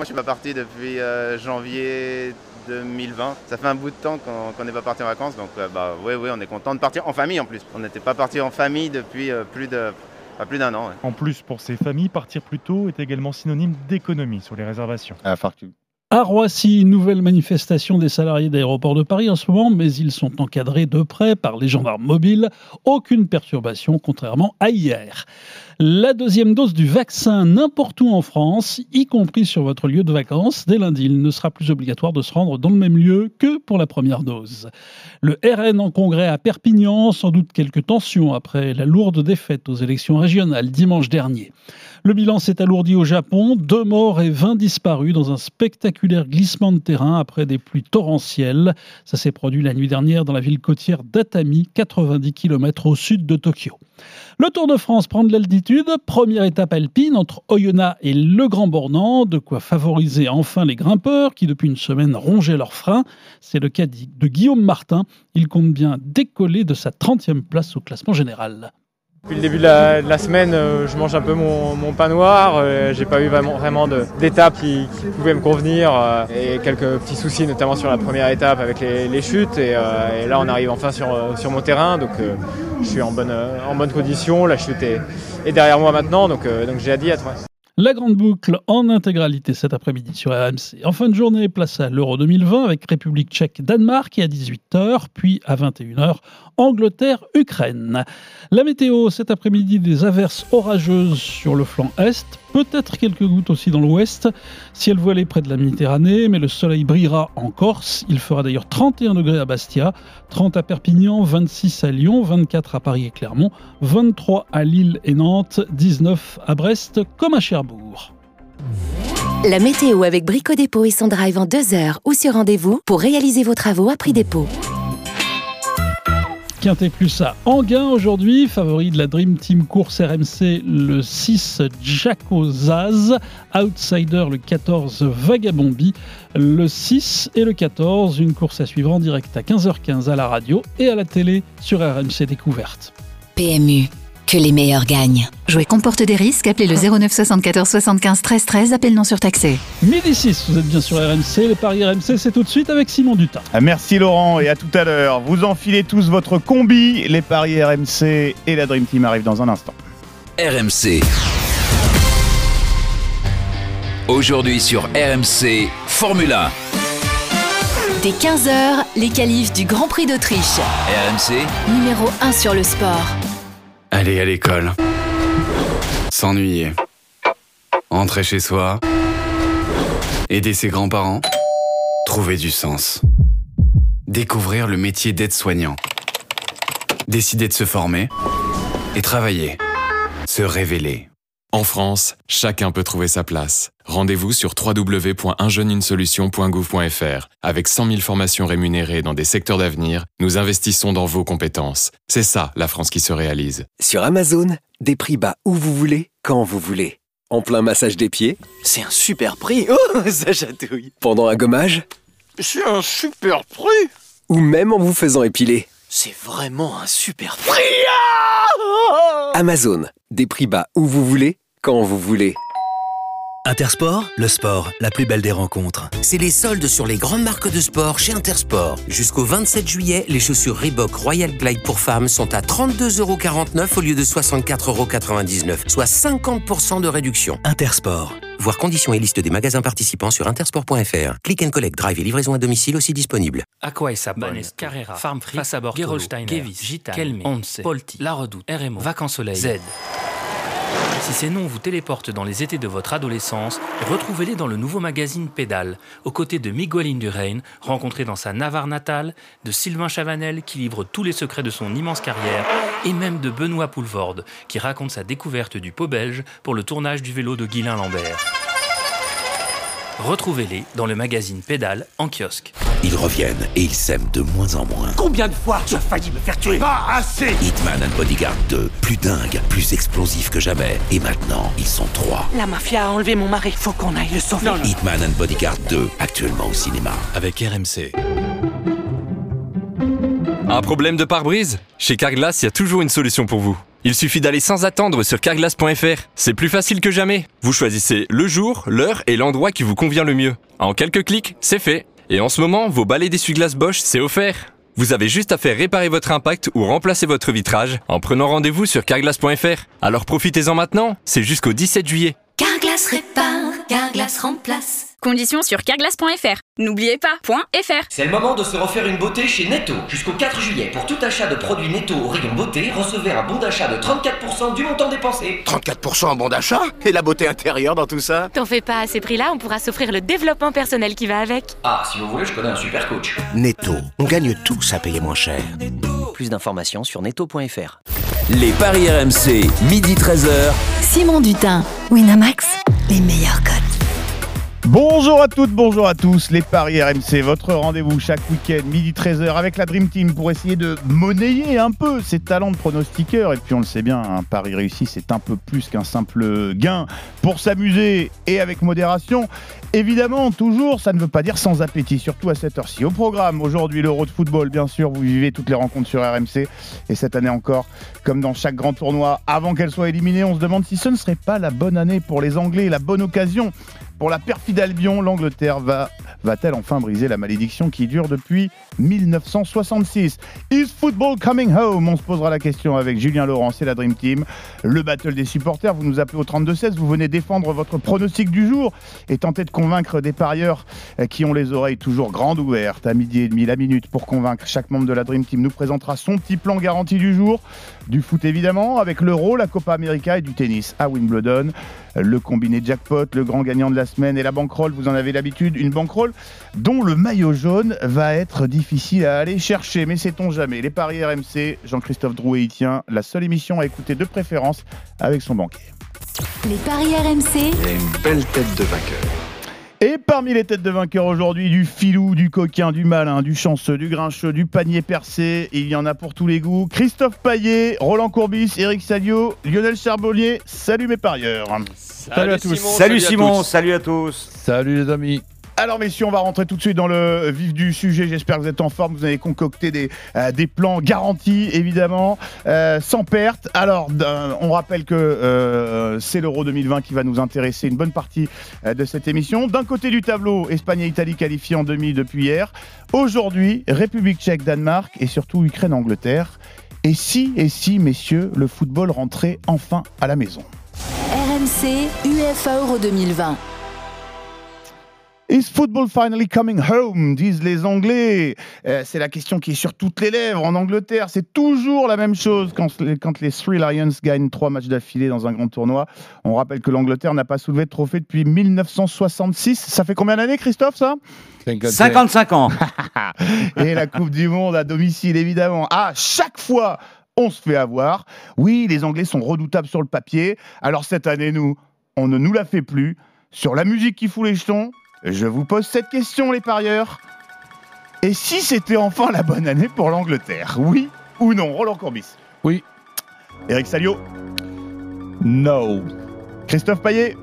Moi, je suis pas parti depuis euh, janvier 2020. Ça fait un bout de temps qu'on n'est pas parti en vacances, donc euh, bah oui, oui, on est content de partir en famille en plus. On n'était pas parti en famille depuis euh, plus de plus d'un an. En plus, pour ces familles, partir plus tôt est également synonyme d'économie sur les réservations. À à Roissy, nouvelle manifestation des salariés d'aéroports de Paris en ce moment, mais ils sont encadrés de près par les gendarmes mobiles. Aucune perturbation, contrairement à hier. La deuxième dose du vaccin n'importe où en France, y compris sur votre lieu de vacances, dès lundi, il ne sera plus obligatoire de se rendre dans le même lieu que pour la première dose. Le RN en congrès à Perpignan, sans doute quelques tensions après la lourde défaite aux élections régionales dimanche dernier. Le bilan s'est alourdi au Japon, deux morts et 20 disparus dans un spectaculaire glissement de terrain après des pluies torrentielles. Ça s'est produit la nuit dernière dans la ville côtière d'Atami, 90 km au sud de Tokyo. Le Tour de France prend de l'altitude, première étape alpine entre Oyonnax et le Grand Bornand, de quoi favoriser enfin les grimpeurs qui depuis une semaine rongeaient leurs freins. C'est le cas de Guillaume Martin, il compte bien décoller de sa 30e place au classement général. Depuis le début de la, semaine, euh, je mange un peu mon, pain noir. Euh, j'ai pas eu vraiment, vraiment d'étapes qui, pouvaient me convenir euh, et quelques petits soucis, notamment sur la première étape avec les, chutes. Et, là, on arrive enfin sur, sur mon terrain, donc je suis en bonne, en bonne condition. La chute est, derrière moi maintenant, donc, donc j'ai hâte d'y être. La grande boucle en intégralité cet après-midi sur RMC. En fin de journée, place à l'Euro 2020 avec République tchèque Danemark et à 18h, puis à 21h Angleterre Ukraine. La météo cet après-midi des averses orageuses sur le flanc est, peut-être quelques gouttes aussi dans l'ouest. Ciel voilé près de la Méditerranée, mais le soleil brillera en Corse. Il fera d'ailleurs 31 degrés à Bastia, 30 à Perpignan, 26 à Lyon, 24 à Paris et Clermont, 23 à Lille et Nantes, 19 à Brest comme à Cherbourg. La météo avec Brico Dépôt et son drive en deux heures. Ou sur rendez-vous pour réaliser vos travaux à prix dépôt. Quintet plus à Anguin aujourd'hui, favori de la Dream Team course RMC le 6 Jaco Zaz, outsider le 14 Vagabombi, le 6 et le 14, une course à suivre en direct à 15h15 à la radio et à la télé sur RMC Découverte. PMU que les meilleurs gagnent. Jouer comporte des risques. Appelez le 09 74 75 13 13. Appel non surtaxé. Midi 6, vous êtes bien sur RMC. Les paris RMC, c'est tout de suite avec Simon Dutin. Ah, merci Laurent et à tout à l'heure. Vous enfilez tous votre combi. Les paris RMC et la Dream Team arrivent dans un instant. RMC. Aujourd'hui sur RMC, Formule 1. Dès 15h, les qualifs du Grand Prix d'Autriche. RMC. Numéro 1 sur le sport. Aller à l'école. S'ennuyer. Rentrer chez soi. Aider ses grands-parents. Trouver du sens. Découvrir le métier d'aide-soignant. Décider de se former. Et travailler. Se révéler. En France, chacun peut trouver sa place. Rendez-vous sur www.unjeunesolution.gouv.fr. Avec 100 000 formations rémunérées dans des secteurs d'avenir, nous investissons dans vos compétences. C'est ça, la France qui se réalise. Sur Amazon, des prix bas où vous voulez, quand vous voulez. En plein massage des pieds, c'est un super prix. Oh, ça chatouille. Pendant un gommage, c'est un super prix. Ou même en vous faisant épiler. C'est vraiment un super prix. Amazon, des prix bas où vous voulez, quand vous voulez. Intersport, le sport, la plus belle des rencontres. C'est les soldes sur les grandes marques de sport chez Intersport. Jusqu'au 27 juillet, les chaussures Reebok Royal Glide pour femmes sont à 32,49€ au lieu de 64,99€, soit 50% de réduction. Intersport. Voir conditions et liste des magasins participants sur intersport.fr. Click and collect, drive et livraison à domicile aussi disponible. Aqua et Carrera, Farm Free, Gerolsteiner, Kevis, Gita, Kelme, Once, Polti, La Redoute, RMO, Vacances Soleil, Z. Si ces noms vous téléportent dans les étés de votre adolescence, retrouvez-les dans le nouveau magazine Pédale, aux côtés de Miguel Indurain, rencontré dans sa Navarre natale, de Sylvain Chavanel, qui livre tous les secrets de son immense carrière, et même de Benoît Poulvorde, qui raconte sa découverte du pot belge pour le tournage du vélo de Guylain Lambert. Retrouvez-les dans le magazine Pédale en kiosque. Ils reviennent et ils s'aiment de moins en moins. Combien de fois tu as failli me faire tuer? Pas assez Hitman and Bodyguard 2, plus dingue, plus explosif que jamais. Et maintenant, ils sont trois. La mafia a enlevé mon mari, faut qu'on aille le sauver. Hitman and Bodyguard 2, actuellement au cinéma. Avec RMC. Un problème de pare-brise? Chez Carglass, il y a toujours une solution pour vous. Il suffit d'aller sans attendre sur carglass.fr. C'est plus facile que jamais. Vous choisissez le jour, l'heure et l'endroit qui vous convient le mieux. En quelques clics, c'est fait. Et en ce moment, vos balais d'essuie-glace Bosch, c'est offert. Vous avez juste à faire réparer votre impact ou remplacer votre vitrage en prenant rendez-vous sur carglass.fr. Alors profitez-en maintenant, c'est jusqu'au 17 juillet. Carglass répare, Carglass remplace. Conditions sur carglass.fr. N'oubliez pas, .fr. C'est le moment de se refaire une beauté chez Netto. Jusqu'au 4 juillet, pour tout achat de produits Netto au rayon beauté, recevez un bon d'achat de 34% du montant dépensé. 34% en bon d'achat Et la beauté intérieure dans tout ça T'en fais pas, à ces prix-là, on pourra s'offrir le développement personnel qui va avec. Ah, si vous voulez, je connais un super coach. Netto, on gagne tous à payer moins cher. Plus d'informations sur netto.fr. Les paris RMC, midi 13h. Simon Dutin, Winamax, les meilleurs cotes. Bonjour à toutes, bonjour à tous, les Paris RMC, votre rendez-vous chaque week-end, midi 13h avec la Dream Team pour essayer de monnayer un peu ses talents de pronostiqueur. Et puis on le sait bien, un pari réussi c'est un peu plus qu'un simple gain pour s'amuser et avec modération. Évidemment, toujours, ça ne veut pas dire sans appétit, surtout à cette heure-ci. Au programme, aujourd'hui, l'Euro de football, bien sûr, vous vivez toutes les rencontres sur RMC. Et cette année encore, comme dans chaque grand tournoi, avant qu'elle soit éliminée, on se demande si ce ne serait pas la bonne année pour les Anglais, la bonne occasion pour la perfide Albion, l'Angleterre va, va-t-elle enfin briser la malédiction qui dure depuis 1966 Is football coming home? On se posera la question avec Julien Laurent et la Dream Team. Le battle des supporters, vous nous appelez au 32-16, vous venez défendre votre pronostic du jour et tenter de convaincre des parieurs qui ont les oreilles toujours grandes ouvertes. À midi et demi, la minute pour convaincre chaque membre de la Dream Team nous présentera son petit plan garanti du jour. Du foot évidemment, avec l'Euro, la Copa América et du tennis à Wimbledon. Le combiné jackpot, le grand gagnant de la semaine et la bankroll, vous en avez l'habitude, une bankroll dont le maillot jaune va être difficile à aller chercher. Mais sait-on jamais Les paris RMC, Jean-Christophe Drouet y tient, la seule émission à écouter de préférence avec son banquier. Les paris RMC. Il a une belle tête de vainqueur. Et parmi les têtes de vainqueurs aujourd'hui, du filou, du coquin, du malin, du chanceux, du grincheux, du panier percé, il y en a pour tous les goûts. Christophe Paillet, Roland Courbis, Eric Salio, Lionel Charbonnier, salut mes parieurs. Salut, à tous. Salut, Simon, salut à tous. Salut les amis. Alors messieurs, on va rentrer tout de suite dans le vif du sujet. J'espère que vous êtes en forme. Vous avez concocté des, euh, plans garantis, évidemment, euh, sans perte. Alors, on rappelle que euh, c'est l'Euro 2020 qui va nous intéresser une bonne partie de cette émission. D'un côté du tableau, Espagne et Italie qualifiés en demi depuis hier. Aujourd'hui, République tchèque, Danemark et surtout Ukraine-Angleterre. Et si, et si, messieurs, le football rentrait enfin à la maison? RMC UEFA Euro 2020. Is football finally coming home? disent les Anglais. Euh, c'est la question qui est sur toutes les lèvres en Angleterre. C'est toujours la même chose quand les, quand les Three Lions gagnent trois matchs d'affilée dans un grand tournoi. On rappelle que l'Angleterre n'a pas soulevé de trophée depuis 1966. Ça fait combien d'années, Christophe, ça? 55 ans. Et la Coupe du Monde à domicile, évidemment. À chaque fois, on se fait avoir. Oui, les Anglais sont redoutables sur le papier. Alors cette année, nous, on ne nous la fait plus. Sur la musique qui fout les jetons, je vous pose cette question, les parieurs. Et si c'était enfin la bonne année pour l'Angleterre? Oui ou non? Roland Courbis Oui. Eric Salio No. Christophe Paillet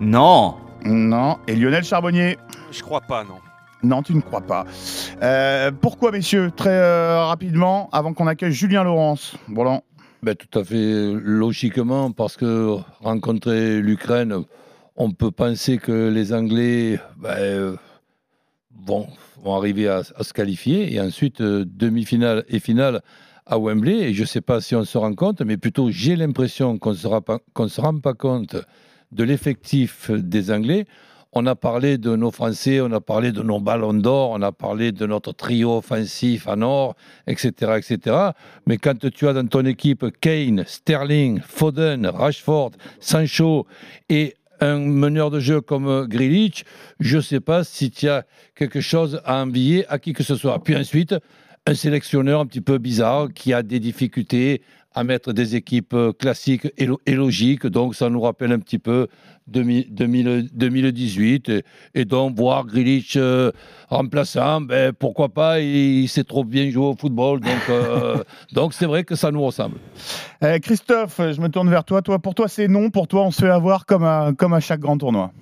Non. Non. Et Lionel Charbonnier Je crois pas, non. Non, tu ne crois pas. Euh, pourquoi, messieurs Très euh, rapidement, avant qu'on accueille Julien Laurence? Roland ben, Tout à fait logiquement, parce que rencontrer l'Ukraine on peut penser que les Anglais ben, vont, arriver à, à, se qualifier et ensuite euh, demi-finale et finale à Wembley. Et je ne sais pas si on se rend compte, mais plutôt j'ai l'impression qu'on ne se rend pas compte de l'effectif des Anglais. On a parlé de nos Français, on a parlé de nos ballons d'or, on a parlé de notre trio offensif en or, etc., etc. Mais quand tu as dans ton équipe Kane, Sterling, Foden, Rashford, Sancho et un meneur de jeu comme Grilich, je ne sais pas si tu as quelque chose à envier à qui que ce soit. Puis ensuite, un sélectionneur un petit peu bizarre qui a des difficultés à mettre des équipes classiques et, logiques. Donc, ça nous rappelle un petit peu 2000, 2018. Et, et, donc, voir Grilich euh, remplaçant, ben, pourquoi pas, il, il sait trop bien jouer au football. Donc, euh, donc c'est vrai que ça nous ressemble. Euh, Christophe, je me tourne vers toi. toi pour toi, c'est non. Pour toi, on se fait avoir comme à, comme à chaque grand tournoi.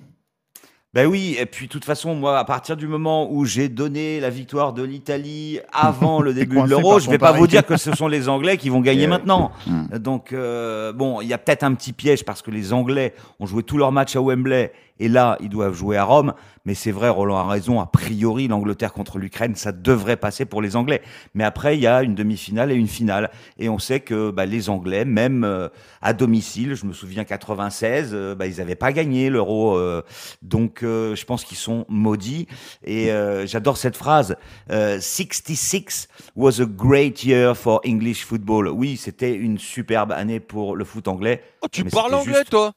Ben oui, et puis de toute façon, moi, à partir du moment où j'ai donné la victoire de l'Italie avant le début de l'Euro, je ton vais pas vous dire que ce sont les Anglais qui vont gagner ouais. maintenant. Hmm. Donc, euh, bon, il y a peut-être un petit piège parce que les Anglais ont joué tous leurs matchs à Wembley et là, ils doivent jouer à Rome. Mais c'est vrai, Roland a raison, a priori, l'Angleterre contre l'Ukraine, ça devrait passer pour les Anglais. Mais après, il y a une demi-finale et une finale. Et on sait que bah, les Anglais, même euh, à domicile, je me souviens 96, euh, bah, ils n'avaient pas gagné l'Euro. euh, donc, euh, je pense qu'ils sont maudits. Et euh, j'adore cette phrase. Euh, 66 was a great year for English football. Oui, c'était une superbe année pour le foot anglais. Oh, tu parles anglais, juste- toi?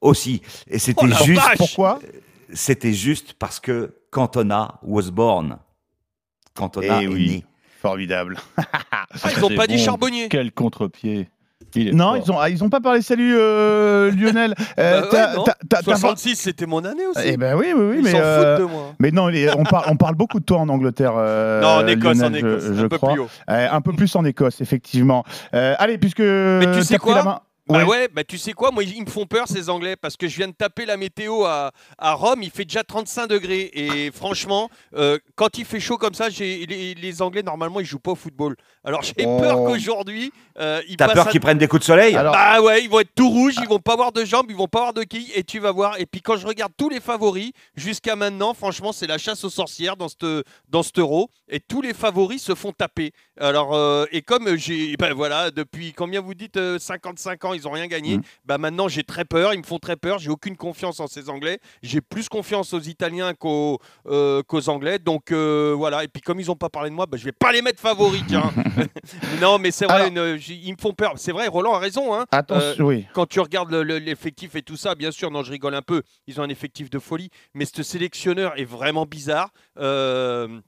Aussi. Et c'était Oh juste. vache Pourquoi? C'était juste parce que Cantona was born. Cantona Eh est oui. né. Formidable. Ah, ils ont C'est pas dit bon. charbonnier. Quel contre-pied. Il non, fort. ils ont, ah, ils ont pas parlé. Salut euh, Lionel. Euh, Bah ouais, t'as- non. t'as- t'as- t'as- 66, c'était mon année aussi. Eh ben oui, oui, oui, Ils mais s'en euh, foutent de moi. Mais non, les- on, parle, on parle beaucoup de toi en Angleterre. euh, Non, en Écosse, Lionel, en Écosse, je, un peu plus haut. Euh, un peu plus en Écosse, effectivement. Euh, allez, puisque. Mais tu sais quoi Bah Ouais. ouais, bah tu sais quoi, moi ils me font peur ces Anglais parce que je viens de taper la météo à, à Rome, il fait déjà 35 degrés et franchement, euh, quand il fait chaud comme ça, les, les Anglais normalement ils jouent pas au football. Alors j'ai Oh. peur qu'aujourd'hui euh, ils T'as peur à- qu'ils prennent des coups de soleil Bah ouais, ils vont être tout rouges, ils vont pas avoir de jambes, ils vont pas avoir de quilles et tu vas voir. Et puis quand je regarde tous les favoris jusqu'à maintenant, franchement, c'est la chasse aux sorcières dans ce dans cet euro et tous les favoris se font taper. Alors euh, et comme j'ai ben voilà, depuis combien vous dites euh, 55 ans, ils ont rien gagné. Bah maintenant, j'ai très peur, ils me font très peur, j'ai aucune confiance en ces Anglais. J'ai plus confiance aux Italiens qu'aux euh, Anglais. Donc euh, voilà, et puis comme ils ont pas parlé de moi, bah, je vais pas les mettre favoris non, mais c'est vrai, une- j'ai- ils me font peur. C'est vrai, Roland a raison. Hein. Attention, oui. Quand tu regardes le- le- l'effectif et tout ça, bien sûr, non, je rigole un peu. Ils ont un effectif de folie, mais ce sélectionneur est vraiment bizarre. Euh,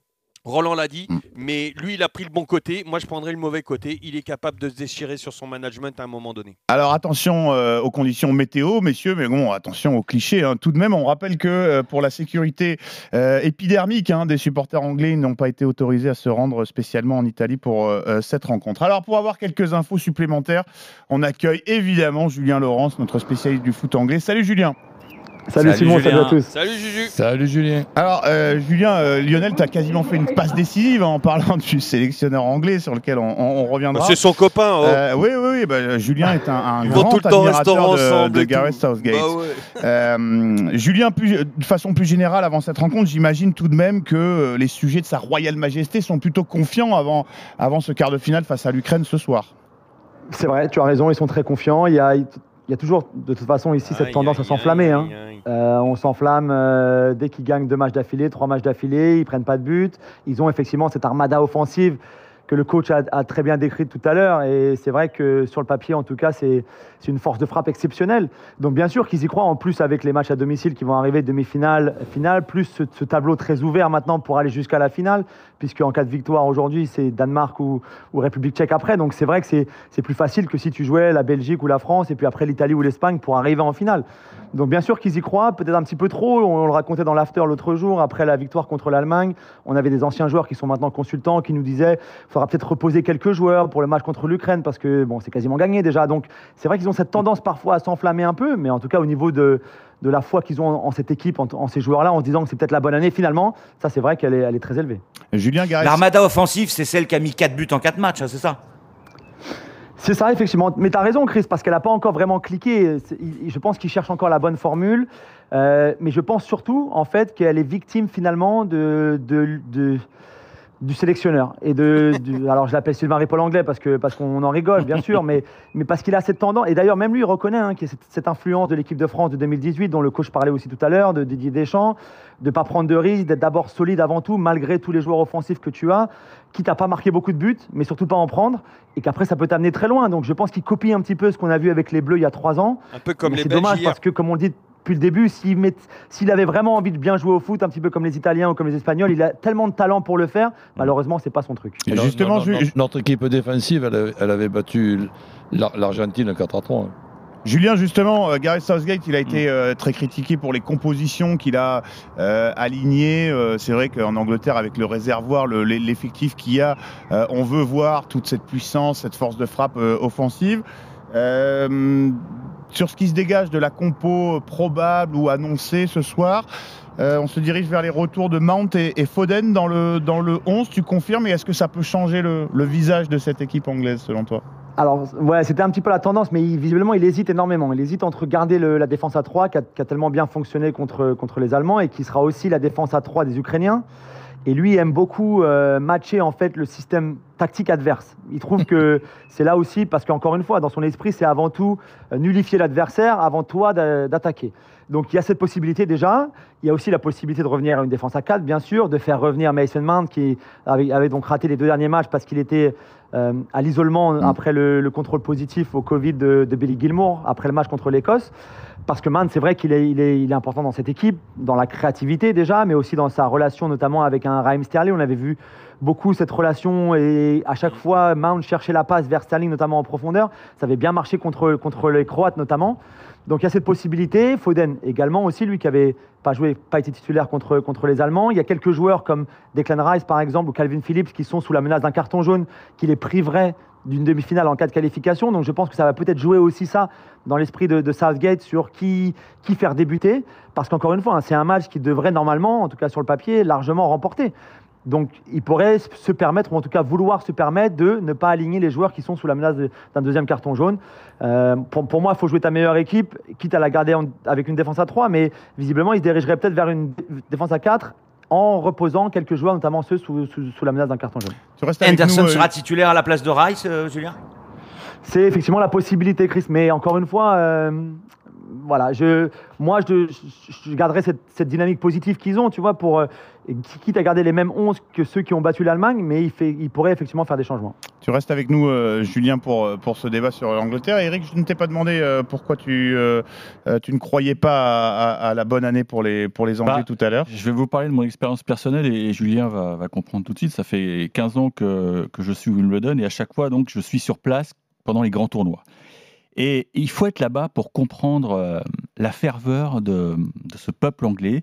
Roland l'a dit, mais lui, il a pris le bon côté. Moi, je prendrais le mauvais côté. Il est capable de se déchirer sur son management à un moment donné. Alors attention euh, aux conditions météo, messieurs, mais bon, attention aux clichés. hein. Tout de même, on rappelle que euh, pour la sécurité euh, épidermique hein, des supporters anglais, ils n'ont pas été autorisés à se rendre spécialement en Italie pour euh, cette rencontre. Alors pour avoir quelques infos supplémentaires, on accueille évidemment Julien Laurence, notre spécialiste du foot anglais. Salut Julien Salut, Simon, salut à tous. Salut Juju. Salut Julien. Alors, euh, Julien, euh, Lionel, tu as quasiment fait une passe décisive en parlant du sélectionneur anglais sur lequel on, on- on reviendra. C'est son copain. oh. Euh, oui, oui, oui. bah, Julien est un, un Ils vont grand tout le temps au admirateur restaurant de, ensemble de et Gareth. Southgate. Bah ouais. Euh, Julien, plus- de façon plus générale, avant cette rencontre, j'imagine tout de même que les sujets de sa royale majesté sont plutôt confiants avant, avant ce quart de finale face à l'Ukraine ce soir. C'est vrai, tu as raison, ils sont très confiants. Il y a, il y a toujours, de toute façon, ici, cette Aïe, tendance à s'enflammer. hein. Euh, on s'enflamme euh, dès qu'ils gagnent deux matchs d'affilée, trois matchs d'affilée, ils prennent pas de but. Ils ont effectivement cette armada offensive que le coach a, a très bien décrite tout à l'heure. Et c'est vrai que sur le papier, en tout cas, c'est c'est une force de frappe exceptionnelle. Donc bien sûr qu'ils y croient, en plus avec les matchs à domicile qui vont arriver, demi-finale, finale, plus ce, tableau très ouvert maintenant pour aller jusqu'à la finale, puisque en cas de victoire aujourd'hui, c'est Danemark ou, République tchèque après. Donc c'est vrai que c'est c'est plus facile que si tu jouais la Belgique ou la France, et puis après l'Italie ou l'Espagne pour arriver en finale. Donc bien sûr qu'ils y croient, peut-être un petit peu trop. On, le racontait dans l'after l'autre jour, après la victoire contre l'Allemagne. On avait des anciens joueurs qui sont maintenant consultants qui nous disaient il faudra peut-être reposer quelques joueurs pour le match contre l'Ukraine parce que bon, c'est quasiment gagné déjà. Donc c'est vrai qu'ils ont cette tendance parfois à s'enflammer un peu, mais en tout cas au niveau de, de la foi qu'ils ont en, en cette équipe, en, en ces joueurs-là, en se disant que c'est peut-être la bonne année finalement, ça c'est vrai qu'elle est, elle est très élevée. Julien Gareth. L'armada offensive, c'est celle qui a mis 4 buts en 4 matchs, hein, c'est ça? C'est ça, effectivement. Mais tu as raison, Chris, parce qu'elle n'a pas encore vraiment cliqué. Je pense qu'il cherche encore la bonne formule. Euh, mais je pense surtout, en fait, qu'elle est victime finalement de, de- de- du sélectionneur. Et de, du- alors, je l'appelle Sylvain Ripoll anglais parce qu'on parce qu'on en rigole, bien sûr, mais, mais parce qu'il a cette tendance. Et d'ailleurs, même lui, il reconnaît hein, qu'il y a cette, cette influence de l'équipe de France de 2018, dont le coach parlait aussi tout à l'heure, de Didier Deschamps, de ne pas prendre de risques, d'être d'abord solide avant tout, malgré tous les joueurs offensifs que tu as, quitte à pas marquer beaucoup de buts, mais surtout pas en prendre, et qu'après, ça peut t'amener très loin. Donc, je pense qu'il copie un petit peu ce qu'on a vu avec les Bleus il y a trois ans. Un peu comme Mais les C'est dommage hier. parce que, comme on dit depuis le début, s'il avait vraiment envie de bien jouer au foot, un petit peu comme les Italiens ou comme les Espagnols, il a tellement de talent pour le faire. Malheureusement, c'est pas son truc. Alors, justement, non, non, je- non, je- notre équipe défensive, elle, avait- elle avait battu l'Ar- l'Argentine 4 à 3. hein. Julien, justement, euh, Gareth Southgate, il a été euh, très critiqué pour les compositions qu'il a euh, alignées. Euh, c'est vrai qu'en Angleterre, avec le réservoir, le- l'e- l'effectif qu'il y a, euh, on veut voir toute cette puissance, cette force de frappe euh, offensive. Sur ce qui se dégage de la compo probable ou annoncée ce soir, Euh, on se dirige vers les retours de Mount et, Foden dans le, dans le 11. Tu confirmes et est-ce que ça peut changer le, visage de cette équipe anglaise selon toi? Alors, ouais, c'était un petit peu la tendance, mais il- visiblement, il hésite énormément. Il hésite entre garder la défense à 3, qui a, qui a tellement bien fonctionné contre, contre les Allemands, et qui sera aussi la défense à 3 des Ukrainiens. Et lui aime beaucoup euh, matcher en fait le système tactique adverse. Il trouve que c'est là aussi parce qu'encore une fois, dans son esprit, c'est avant tout euh, nullifier l'adversaire avant toi d'a- d'attaquer. Donc il y a cette possibilité déjà. Il y a aussi la possibilité de revenir à une défense à 4, bien sûr, de faire revenir Mason Mount qui avait, avait donc raté les deux derniers matchs parce qu'il était euh, à l'isolement après le, le contrôle positif au Covid de, de Billy Gilmour, après le match contre l'Écosse. Parce que Mount, c'est vrai qu'il est, il est, il est important dans cette équipe, dans la créativité déjà, mais aussi dans sa relation notamment avec un Raheem Sterling. On avait vu beaucoup cette relation et à chaque fois, Mount cherchait la passe vers Sterling, notamment en profondeur. Ça avait bien marché contre, contre les Croates notamment. Donc il y a cette possibilité. Foden également aussi, lui qui avait pas joué, pas été titulaire contre, contre les Allemands. Il y a quelques joueurs comme Declan Rice par exemple ou Calvin Phillips qui sont sous la menace d'un carton jaune qui les priverait d'une demi-finale en cas de qualification. Donc je pense que ça va peut-être jouer aussi ça dans l'esprit de, Southgate sur qui, qui faire débuter. Parce qu'encore une fois, hein, c'est un match qui devrait normalement, en tout cas sur le papier, largement remporter. Donc il pourrait se permettre, ou en tout cas vouloir se permettre, de ne pas aligner les joueurs qui sont sous la menace d'un deuxième carton jaune. Euh, pour, pour moi, il faut jouer ta meilleure équipe, quitte à la garder en- avec une défense à 3, mais visiblement, il se dirigerait peut-être vers une dé- défense à 4 en reposant quelques joueurs, notamment ceux sous, sous- sous la menace d'un carton jaune. Anderson euh, sera titulaire à la place de Rice, euh, Julien? C'est effectivement la possibilité, Chris. Mais encore une fois, euh, voilà, je, moi, je, je, je garderai cette, cette dynamique positive qu'ils ont, tu vois, pour euh, quitte à garder les mêmes 11 que ceux qui ont battu l'Allemagne, mais il, fait, il pourrait effectivement faire des changements. Tu restes avec nous, euh, Julien, pour, euh, pour ce débat sur l'Angleterre. Eric, je ne t'ai pas demandé euh, pourquoi tu, tu ne croyais pas à, à- à la bonne année pour les, pour les Anglais Bah, tout à l'heure. Je vais vous parler de mon expérience personnelle et Julien va, va comprendre tout de suite. Ça fait 15 ans que, que je suis Wimbledon et à chaque fois, donc, je suis sur place pendant les grands tournois. Et il faut être là-bas pour comprendre euh, la ferveur de, ce peuple anglais.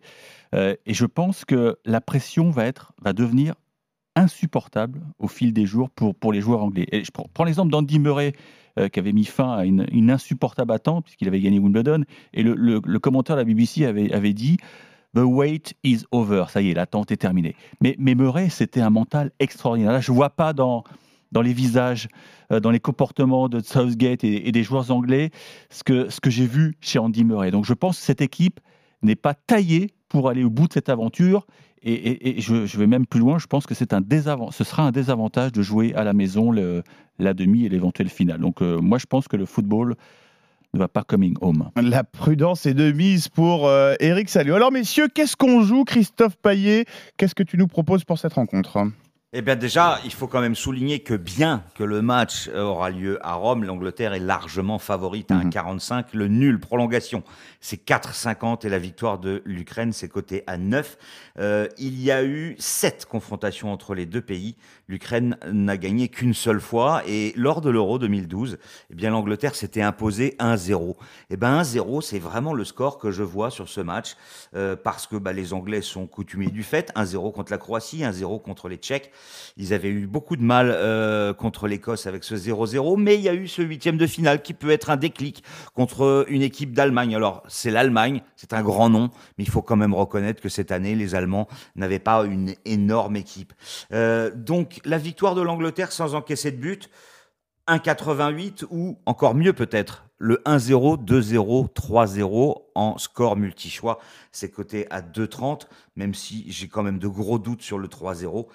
Euh, et je pense que la pression va, être, va devenir insupportable au fil des jours pour, pour les joueurs anglais. Et je prends, l'exemple d'Andy Murray, euh, qui avait mis fin à une, insupportable attente, puisqu'il avait gagné Wimbledon. Et le, le- commentaire de la BBC avait, avait dit The wait is over. Ça y est, l'attente est terminée. Mais, mais Murray, c'était un mental extraordinaire. Là, je ne vois pas dans, dans les visages, euh, dans les comportements de Southgate et, des joueurs anglais ce que, ce que j'ai vu chez Andy Murray. Donc je pense que cette équipe n'est pas taillée pour aller au bout de cette aventure. Et, je, vais même plus loin, je pense que c'est un ce sera un désavantage de jouer à la maison la demi et l'éventuelle finale. Donc euh, moi, je pense que le football ne va pas coming home. La prudence est de mise pour euh, Eric Salio. Alors, messieurs, qu'est-ce qu'on joue, Christophe Paillet Qu'est-ce que tu nous proposes pour cette rencontre? Eh bien déjà, il faut quand même souligner que bien que le match euh, aura lieu à Rome, l'Angleterre est largement favorite à 1,45. Le nul prolongation, c'est 4,50 et la victoire de l'Ukraine, c'est coté à 9. Euh, il y a eu sept confrontations entre les deux pays. L'Ukraine n'a gagné qu'une seule fois et lors de l'Euro 2012, eh bien l'Angleterre s'était imposée 1-0. Eh ben 1-0, c'est vraiment le score que je vois sur ce match euh, parce que bah, les Anglais sont coutumiers du fait. 1-0 contre la Croatie, 1-0 contre les Tchèques. Ils avaient eu beaucoup de mal euh, contre l'Écosse avec ce 0-0, mais il y a eu ce huitième de finale qui peut être un déclic contre une équipe d'Allemagne. Alors c'est l'Allemagne, c'est un grand nom, mais il faut quand même reconnaître que cette année les Allemands n'avaient pas une énorme équipe. Euh, donc la victoire de l'Angleterre sans encaisser de but. 1,88 ou encore mieux peut-être le 1-0, 2-0, 3-0 en score multi-choix. C'est coté à 2,30, même si j'ai quand même de gros doutes sur le 3-0.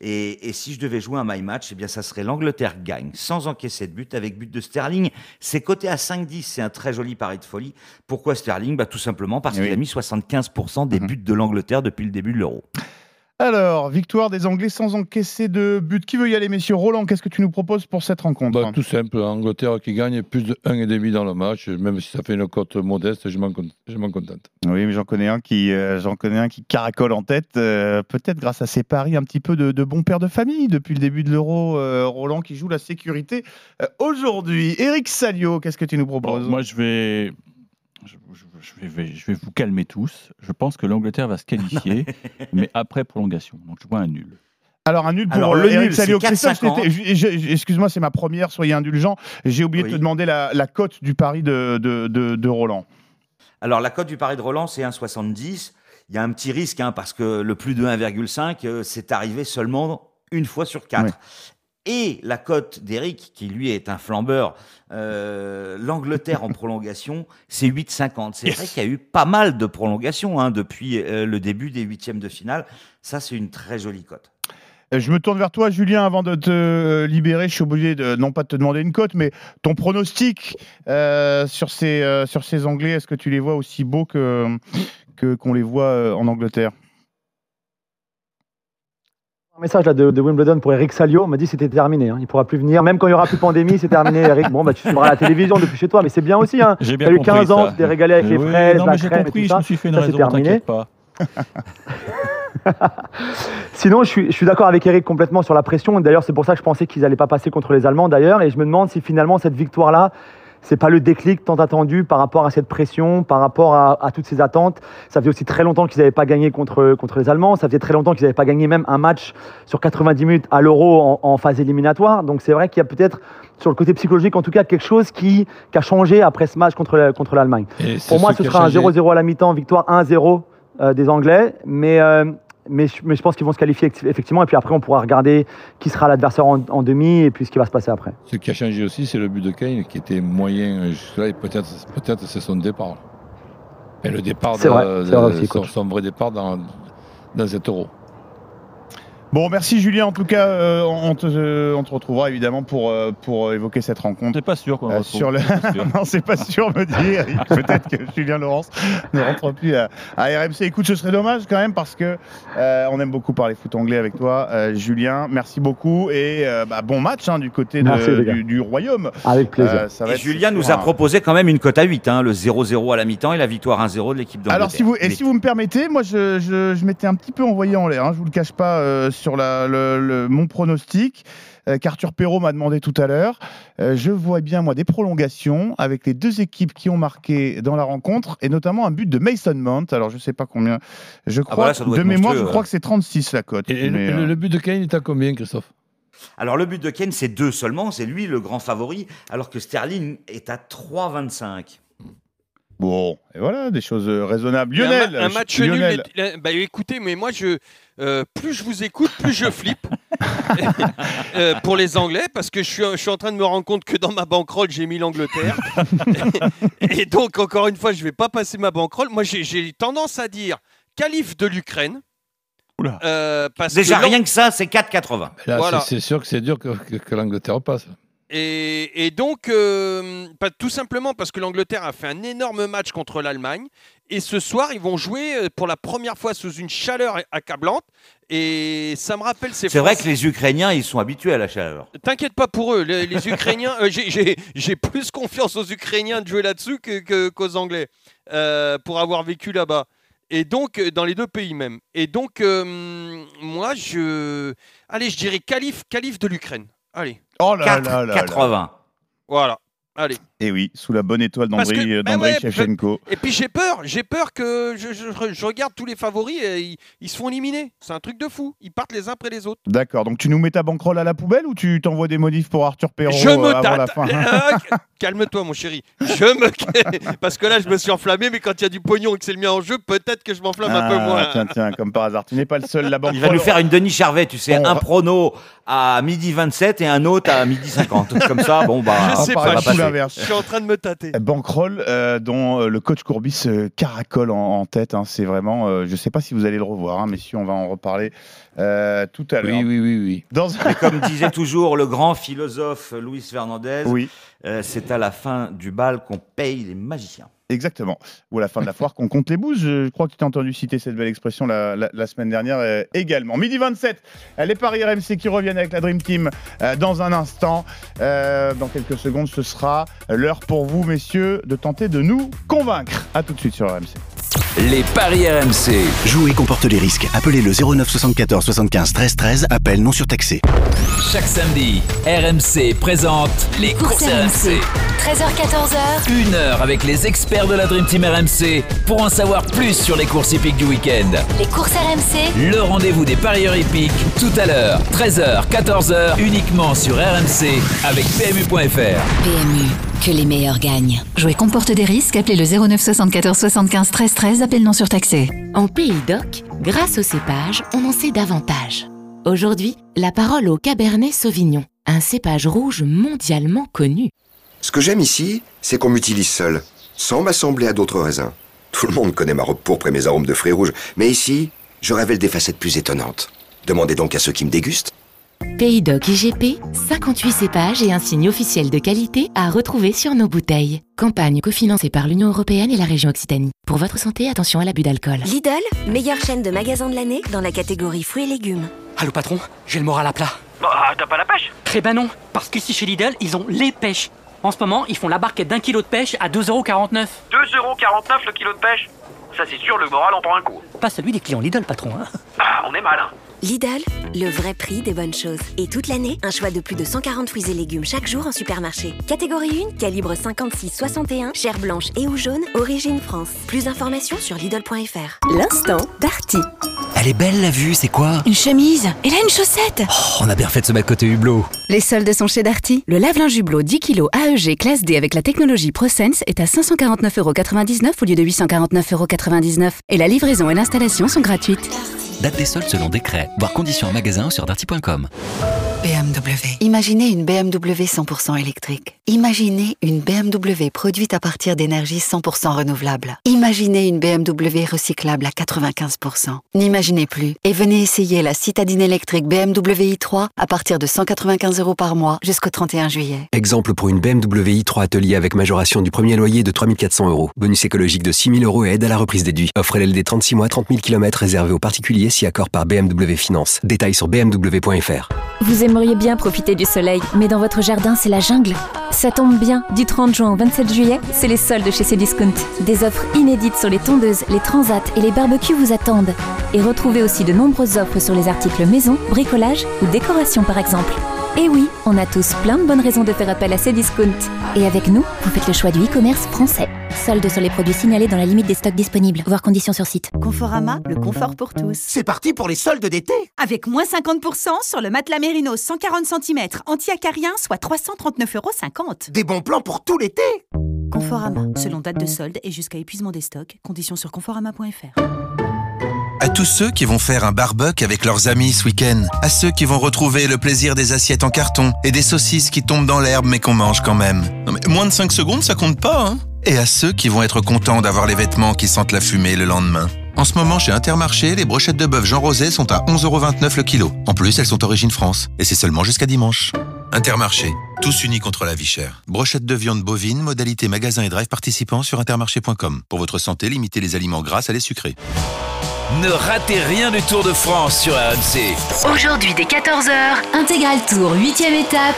Et, et si je devais jouer un my match, eh bien ça serait l'Angleterre gagne sans encaisser de but avec but de Sterling. C'est coté à 5-10, c'est un très joli pari de folie. Pourquoi Sterling? Bah, Tout simplement parce qu'il a mis 75% des buts de l'Angleterre depuis le début de l'Euro. Alors, victoire des Anglais sans encaisser de but. Qui veut y aller, messieurs? Roland, qu'est-ce que tu nous proposes pour cette rencontre? Bah, tout simple, Angleterre qui gagne plus de 1,5 dans le match, même si ça fait une cote modeste, je m'en contente. Oui, mais j'en connais un qui, euh, j'en connais un qui caracole en tête, euh, peut-être grâce à ses paris un petit peu de, de bon père de famille depuis le début de l'Euro. euh, Roland qui joue la sécurité euh, aujourd'hui. Eric Salio, qu'est-ce que tu nous proposes? Moi, je vais, je, je- je vais, je vais vous calmer tous. Je pense que l'Angleterre va se qualifier, mais après prolongation. Donc, je vois un nul. Alors un nul pour Alors, euh, le Eric nul, Christophe, 4,50. je t'étais- je- je- excuse-moi, c'est ma première, soyez indulgent. J'ai oublié de te demander la, la cote du pari de, de, de- de Roland. Alors la cote du pari de Roland, c'est 1,70. il y a un petit risque, hein, parce que le plus de 1,5, euh, c'est arrivé seulement une fois sur quatre. Et la cote d'Eric, qui lui est un flambeur, euh, l'Angleterre en prolongation, c'est 8,50. C'est vrai qu'il y a eu pas mal de prolongations hein, depuis euh, le début des huitièmes de finale. Ça, c'est une très jolie cote. Euh, Je me tourne vers toi, Julien, avant de te libérer. Je suis obligé de, non pas de te demander une cote, mais ton pronostic euh, sur, ces, sur ces Anglais, est-ce que tu les vois aussi beaux que que- qu'on les voit en Angleterre? Un message là, de, de Wimbledon pour Eric Salio, on m'a dit que c'était terminé. Hein. Il pourra plus venir. Même quand il y aura plus de pandémie, c'est terminé, Eric. Bon, bah, tu suivras la télévision depuis chez toi, mais c'est bien aussi. Hein. J'ai Tu bien as eu compris 15 ans, tu t'es régalé avec les Oui, fraises, non, la mais j'ai crème et compris, tout je ça. me suis fait une Ça, raison, terminé. t'inquiète pas. Sinon, je suis, je suis d'accord avec Eric complètement sur la pression. D'ailleurs, c'est pour ça que je pensais qu'ils n'allaient pas passer contre les Allemands, d'ailleurs. Et je me demande si finalement cette victoire-là, c'est pas le déclic tant attendu par rapport à cette pression, par rapport à, à toutes ces attentes. Ça faisait aussi très longtemps qu'ils n'avaient pas gagné contre, contre les Allemands. Ça faisait très longtemps qu'ils n'avaient pas gagné même un match sur 90 minutes à l'Euro en, en phase éliminatoire. Donc c'est vrai qu'il y a peut-être, sur le côté psychologique en tout cas, quelque chose qui, qui a changé après ce match contre, contre l'Allemagne. Pour moi, ce sera un changé. 0-0 à la mi-temps, victoire 1-0 euh, des Anglais. Mais, euh, mais, je, mais je pense qu'ils vont se qualifier effectivement. Et puis après, on pourra regarder qui sera l'adversaire en, en demi et puis ce qui va se passer après. Ce qui a changé aussi, c'est le but de Kane qui était moyen jusque-là et peut-être c'est son départ. Et le départ, de- vrai, c'est vrai de- aussi, son, coach. son vrai départ dans, dans cet euro. Bon, merci Julien. En tout cas, euh, on, te, euh, on te retrouvera évidemment pour, euh, pour évoquer cette rencontre. C'est pas sûr qu'on Euh, sur le... Non, c'est pas sûr, me Eric. Peut-être que Julien Laurence ne rentre plus à, à RMC. Écoute, ce serait dommage quand même parce que euh, on aime beaucoup parler foot anglais avec toi, euh, Julien. Merci beaucoup et euh, bah, bon match hein, du côté de- Merci, du, du Royaume. Avec plaisir. Euh, ça va Et Julien nous a un- proposé quand même une cote à 8, hein, le 0-0 à la mi-temps et la victoire 1-0 de l'équipe d'Angleterre. Alors, si vous, et si vous me permettez, moi, je, je, je m'étais un petit peu envoyé en l'air, hein, je vous le cache pas, euh, sur la, le, le- mon pronostic euh, qu'Arthur Perrault m'a demandé tout à l'heure. Euh, je vois bien, moi, des prolongations avec les deux équipes qui ont marqué dans la rencontre, et notamment un but de Mason Mount. Alors, je sais pas combien. Je crois, bah là, doit de mémoire, je monstrueux, crois hein. que c'est 36 la cote. Et, mais, le, euh, le but de Kane est à combien, Christophe? Alors le but de Kane, c'est 2 seulement, c'est lui le grand favori, alors que Sterling est à 3,25. Bon, et voilà, des choses euh, raisonnables. Un ma- Lionel, un, je- match Lionel, nul. est- Bah, écoutez, mais moi, je, euh, plus je vous écoute, plus je flippe Euh, pour les Anglais, parce que je suis, je suis en train de me rendre compte que dans ma banquerolle, j'ai mis l'Angleterre. et donc, encore une fois, je vais pas passer ma banquerolle. Moi, j'ai- j'ai tendance à dire calife de l'Ukraine. Euh, parce Déjà que rien que ça, c'est 4,80. Là, Voilà. c'est c'est sûr que c'est dur que, que- que l'Angleterre passe. Et, et donc, euh, pas, tout simplement parce que l'Angleterre a fait un énorme match contre l'Allemagne. Et ce soir, ils vont jouer euh, pour la première fois sous une chaleur accablante. Et ça me rappelle ces C'est vrai que les Ukrainiens, ils sont habitués à la chaleur. T'inquiète pas pour eux, les, les Ukrainiens, euh, j'ai- plus confiance aux Ukrainiens de jouer là-dessus que- que- qu'aux Anglais euh, pour avoir vécu là-bas. Et donc, dans les deux pays même. Et donc, euh, moi, je. Allez, je dirais calife, calife de l'Ukraine. Allez. Oh là 4, là là là. 80. Voilà. Allez. Et oui, sous la bonne étoile d'Andrei bah ouais, Shevchenko. Et puis j'ai peur, j'ai peur que je, je- je regarde tous les favoris et ils, ils se font éliminer. C'est un truc de fou. Ils partent les uns après les autres. D'accord, donc tu nous mets ta banquerolle à la poubelle ou tu t'envoies des modifs pour Arthur Perrault Je euh, me avant la fin Euh, Calme-toi, mon chéri. Je me. Parce que là, je me suis enflammé, mais quand il y a du pognon et que c'est le mien en jeu, peut-être que je m'enflamme un peu Ah, moins. Tiens, tiens, comme par hasard, tu n'es pas le seul. La banquerolle. Il va nous faire une Denis Charvet, tu sais, Bon, un prono à midi 27 et un autre à midi 50. Comme ça, bon, bah, Je sais ça pas, va suis en train de me tâter. Banquerolle euh, dont euh, le coach Courbis euh, caracole en, en tête. hein. c'est vraiment. euh, je ne sais pas si vous allez le revoir, hein, messieurs, on va en reparler euh, tout à l'heure. Oui, oui, oui, oui. Dans un- Mais comme disait toujours le grand philosophe Luis Fernandez, Oui, euh, c'est à la fin du bal qu'on paye les magiciens. Exactement. Ou à la fin de la foire qu'on compte les bouses. Je, crois que tu entendu citer cette belle expression la, semaine dernière euh, également. Midi 27, euh, les paris RMC qui reviennent avec la Dream Team euh, dans un instant. Dans quelques secondes, ce sera l'heure pour vous, messieurs, de tenter de nous convaincre. À tout de suite sur RMC. Les paris RMC. Jouer comporte les risques. Appelez le 09 74 75 13 13. Appel non surtaxé. Chaque samedi, RMC présente les courses RMC. 13h14h, Une heure avec les experts de la Dream Team RMC pour en savoir plus sur les courses hippiques du week-end. les courses RMC, Le rendez-vous des parieurs hippiques tout à l'heure, 13h, 14h, uniquement sur RMC avec PMU.fr. PMU, que les meilleurs gagnent. Jouer comporte des risques, appelez le 09 74 75 13 13, appel non surtaxé. En Pays d'Oc, grâce au cépage, on en sait davantage. Aujourd'hui, la parole au Cabernet Sauvignon, un cépage rouge mondialement connu. Ce que j'aime ici, c'est qu'on m'utilise seul, sans m'assembler à d'autres raisins. Tout le monde connaît ma robe pourpre et mes arômes de fruits rouges, mais ici, je révèle des facettes plus étonnantes. Demandez donc à ceux qui me dégustent. Pays Doc IGP, 58 cépages et un signe officiel de qualité à retrouver sur nos bouteilles. Campagne cofinancée par l'Union Européenne et la région Occitanie. Pour votre santé, attention à l'abus d'alcool. Lidl, meilleure chaîne de magasins de l'année dans la catégorie fruits et légumes. Allô patron, j'ai le moral à plat. Bah, t'as pas la pêche? Eh ben non, parce qu'ici chez Lidl, ils ont les pêches. En ce moment, ils font la barquette d'un kilo de pêche à 2,49€. 2,49€ le kilo de pêche? Ça c'est sûr, le moral en prend un coup. Pas celui des clients Lidl, patron. Hein. Ah, on est mal. Hein. Lidl, le vrai prix des bonnes choses. Et toute l'année, un choix de plus de 140 fruits et légumes chaque jour en supermarché. Catégorie 1, calibre 56-61, chair blanche et ou jaune, origine France. Plus d'informations sur Lidl.fr. L'instant Darty. Elle est belle la vue, c'est quoi? Une chemise Et là une chaussette oh, On a bien fait de se mettre côté hublot. Les soldes sont chez Darty. Le lave-linge hublot 10 kg AEG classe D avec la technologie ProSense est à 549,99€ au lieu de 849,99€. Et la livraison et l'installation sont gratuites. Date des soldes selon décret. Voir conditions en magasin ou sur darty.com. BMW. Imaginez une BMW 100% électrique. Imaginez une BMW produite à partir d'énergie 100% renouvelable. Imaginez une BMW recyclable à 95%. N'imaginez plus et venez essayer la citadine électrique BMW i3 à partir de 195 euros par mois jusqu'au 31 juillet. Exemple pour une BMW i3 atelier avec majoration du premier loyer de 3400 euros. Bonus écologique de 6000 euros et aide à la reprise déduit. Offre LLD 36 mois, 30 000 km réservé aux particuliers si accord par BMW Finance. Détails sur bmw.fr. Vous aimeriez bien profiter du soleil, mais dans votre jardin, c'est la jungle. Ça tombe bien, du 30 juin au 27 juillet, c'est les soldes chez Cdiscount. Des offres inédites sur les tondeuses, les transats et les barbecues vous attendent. Et retrouvez aussi de nombreuses offres sur les articles maison, bricolage ou décoration par exemple. Et oui, on a tous plein de bonnes raisons de faire appel à Cdiscount. Et avec nous, vous faites le choix du e-commerce français. Soldes sur les produits signalés dans la limite des stocks disponibles, voire conditions sur site. Conforama, le confort pour tous. C'est parti pour les soldes d'été Avec moins 50% sur le matelas Mérino 140 cm anti-acarien, soit 339,50€. Des bons plans pour tout l'été Conforama, selon date de solde et jusqu'à épuisement des stocks. Conditions sur conforama.fr. À tous ceux qui vont faire un barbecue avec leurs amis ce week-end. À ceux qui vont retrouver le plaisir des assiettes en carton et des saucisses qui tombent dans l'herbe mais qu'on mange quand même. Moins de 5 secondes, ça compte pas, hein Et à ceux qui vont être contents d'avoir les vêtements qui sentent la fumée le lendemain. En ce moment, chez Intermarché, les brochettes de bœuf Jean Rosé sont à 11,29€ le kilo. En plus, elles sont origine France. Et c'est seulement jusqu'à dimanche. Intermarché, tous unis contre la vie chère. Brochette de viande bovine, modalité magasin et drive participants sur intermarché.com. Pour votre santé, limitez les aliments gras à les sucrés. Ne ratez rien du Tour de France sur RMC. Aujourd'hui dès 14h, intégral tour 8 étape.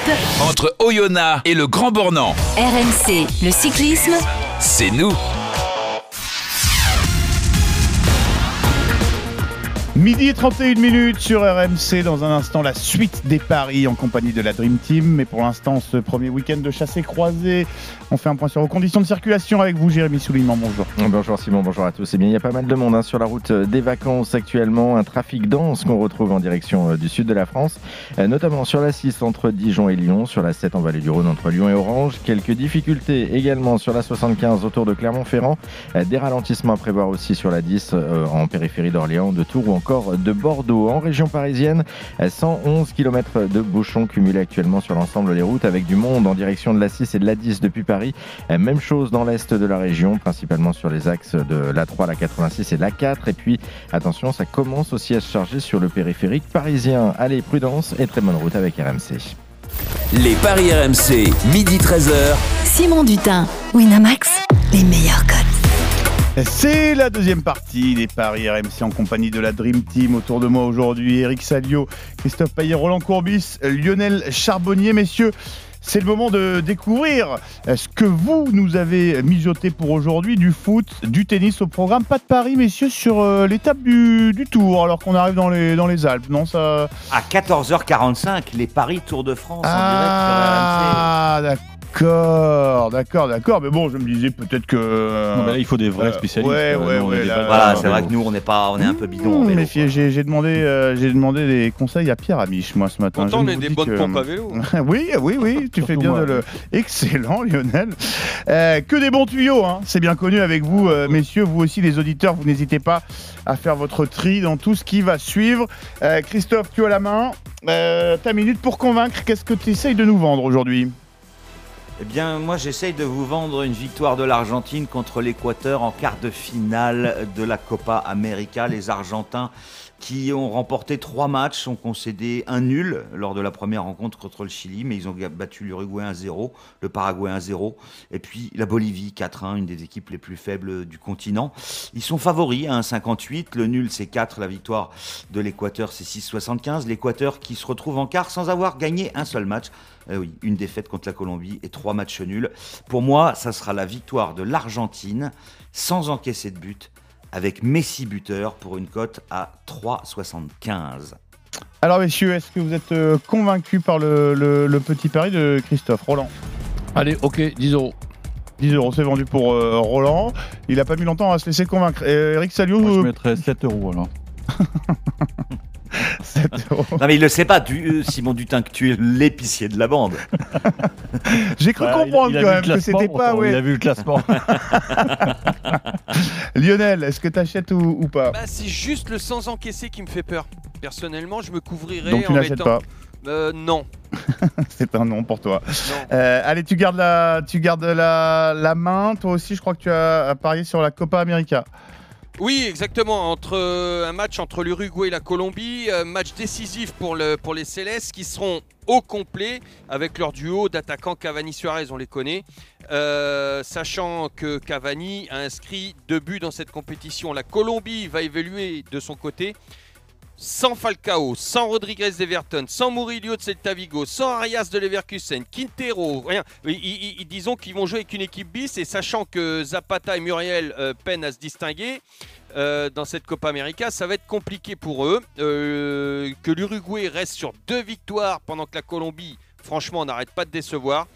Entre Oyonnax et le Grand Bornand. RMC, le cyclisme, C'est nous. Midi et 31 minutes sur RMC. Dans un instant, la suite des paris en compagnie de la Dream Team. Mais pour l'instant, ce premier week-end de chassé croisé, on fait un point sur vos conditions de circulation avec vous, Jérémy Soulignement. Bonjour. Bonjour Simon, bonjour à tous. Eh bien, il y a pas mal de monde hein, sur la route des vacances actuellement. Un trafic dense qu'on retrouve en direction euh, du sud de la France, euh, notamment sur la 6 entre Dijon et Lyon, sur la 7 en vallée du Rhône entre Lyon et Orange. Quelques difficultés également sur la 75 autour de Clermont-Ferrand. Euh, Des ralentissements à prévoir aussi sur la 10 euh, en périphérie d'Orléans, de Tours ou encore de Bordeaux. En région parisienne, euh, 111 km de bouchons cumulés actuellement sur l'ensemble des routes avec du monde en direction de la 6 et de la 10 depuis Paris. Euh, Même chose dans l'est de la région, principalement sur les axes de l'A3, la 86 et la 4. Et puis, attention, ça commence aussi à se charger sur le périphérique parisien. Allez, prudence et très bonne route avec RMC. Les paris RMC, midi 13h. Simon Dutin, Winamax, les meilleurs. C'est la deuxième partie des paris RMC en compagnie de la Dream Team. Autour de moi aujourd'hui, Eric Salio, Christophe Payet, Roland Courbis, Lionel Charbonnier. Messieurs, c'est le moment de découvrir ce que vous nous avez mijoté pour aujourd'hui, du foot, du tennis au programme. Pas de paris, messieurs, sur euh, l'étape du, du Tour, alors qu'on arrive dans les, dans les Alpes. Non, ça... À 14h45, les Paris Tour de France Ah, en direct sur RMC. d'accord. D'accord, d'accord, d'accord. Mais bon, je me disais peut-être que. Non, mais là, il faut des vrais Euh, spécialistes. ouais, Euh, ouais, est ouais, là- Voilà, c'est vrai que nous, on n'est pas, on est un peu bidon. Mmh, j'ai j'ai demandé, euh, j'ai demandé des conseils à Pierre Amiche, moi, ce matin. Pourtant, on vous des bonnes que- pompes à vélo. oui, oui, oui, tu fais bien moi, de le. Excellent, Lionel. Euh, que des bons tuyaux, hein. c'est bien connu avec vous, euh, messieurs, vous aussi, les auditeurs, vous n'hésitez pas à faire votre tri dans tout ce qui va suivre. Euh, Christophe, tu as la main. Euh, ta minute pour convaincre, qu'est-ce que tu essayes de nous vendre aujourd'hui? Eh bien, moi, j'essaye de vous vendre une victoire de l'Argentine contre l'Équateur en quart de finale de la Copa América. Les Argentins qui ont remporté trois matchs ont concédé un nul lors de la première rencontre contre le Chili, mais ils ont battu l'Uruguay 1-0, le Paraguay 1-0, et puis la Bolivie 4-1, une des équipes les plus faibles du continent. Ils sont favoris à 1,58, le nul c'est 4, la victoire de l'Équateur c'est 6,75. L'Équateur qui se retrouve en quart sans avoir gagné un seul match. Eh oui, une défaite contre la Colombie et trois matchs nuls. Pour moi, ça sera la victoire de l'Argentine sans encaisser de but, avec Messi buteur pour une cote à 3,75. Alors, messieurs, est-ce que vous êtes euh, convaincus par le, le- le petit pari de Christophe Roland Allez, ok, 10 euros. 10 euros, c'est vendu pour euh, Roland. Il n'a pas mis longtemps à se laisser convaincre. Et Eric Salio, Moi, je euh, mettrais 7 euros alors. 7 euros. Non mais il le sait pas, du, euh, Simon Dutin, que tu es l'épicier de la bande. J'ai cru Voilà, il- comprendre il a quand même que c'était pas. ouais. Il a vu le classement. Lionel, est-ce que tu achètes ou, ou pas? Bah, c'est juste le sans encaisser qui me fait peur. Personnellement, je me couvrirais Donc tu en mettant. pas. Euh, non. C'est un non pour toi. Euh, allez, tu gardes, la, tu gardes la, la main. Toi aussi, je crois que tu as parié sur la Copa América. Oui, exactement. Entre euh, un match entre l'Uruguay et la Colombie, euh, match décisif pour, le, pour les Célestes qui seront au complet avec leur duo d'attaquants Cavani-Suarez, on les connaît. Euh, sachant que Cavani a inscrit deux buts dans cette compétition. La Colombie va évoluer de son côté. Sans Falcao, sans Rodriguez d'Everton, sans Murillo de Celta Vigo, sans Arias de Leverkusen, Quintero, rien. Ils- disons qu'ils vont jouer avec une équipe bis et sachant que Zapata et Muriel euh, peinent à se distinguer euh, dans cette Copa América, ça va être compliqué pour eux. Euh, que l'Uruguay reste sur deux victoires pendant que la Colombie, franchement, n'arrête pas de décevoir.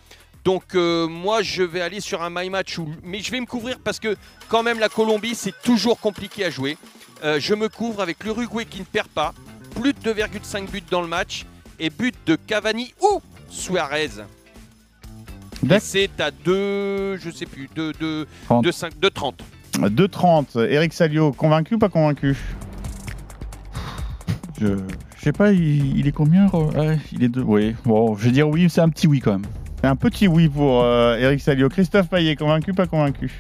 Donc moi je vais aller sur un my match mais je vais me couvrir parce que quand même la Colombie c'est toujours compliqué à jouer. Euh, je me couvre avec l'Uruguay qui ne perd pas, plus de 2,5 buts dans le match et but de Cavani ou Suarez. C'est à 2, je sais plus, 2, 2, 2, 5, 2, 30. 2,30. Eric Salio, convaincu ou pas convaincu? Je, je sais pas, il, il est combien ouais, Il est deux. Oui, bon, je vais dire oui, c'est un petit oui quand même. Un petit oui pour euh, Eric Salio. Christophe Payet, convaincu ou pas convaincu?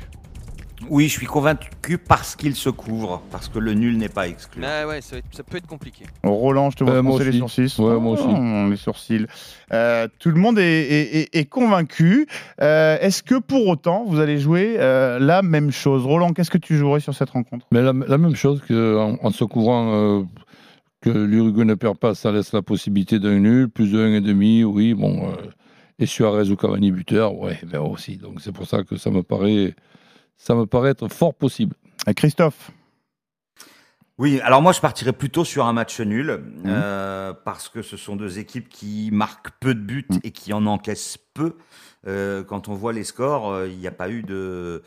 Oui, je suis convaincu parce qu'il se couvre, parce que le nul n'est pas exclu. Ah ouais, ça, peut être compliqué. Roland, je te vois Euh, moi les sourcils. Ouais, moi aussi. Oh, les sourcils. Euh, tout le monde est, est- est- est convaincu. Euh, Est-ce que pour autant, vous allez jouer euh, la même chose? Roland, qu'est-ce que tu jouerais sur cette rencontre? Mais la, la même chose qu'en en se couvrant euh, que l'Uruguay ne perd pas, ça laisse la possibilité d'un nul, plus de 1,5, oui, bon. euh, et Suarez ou Cavani buteur, ouais, ben aussi. Donc c'est pour ça que ça me paraît, ça me paraît être fort possible. Christophe Oui, alors moi je partirais plutôt sur un match nul, Mhm. euh, parce que ce sont deux équipes qui marquent peu de buts Mhm. et qui en encaissent peu. Euh, quand on voit les scores, euh, il n'y a pas eu de...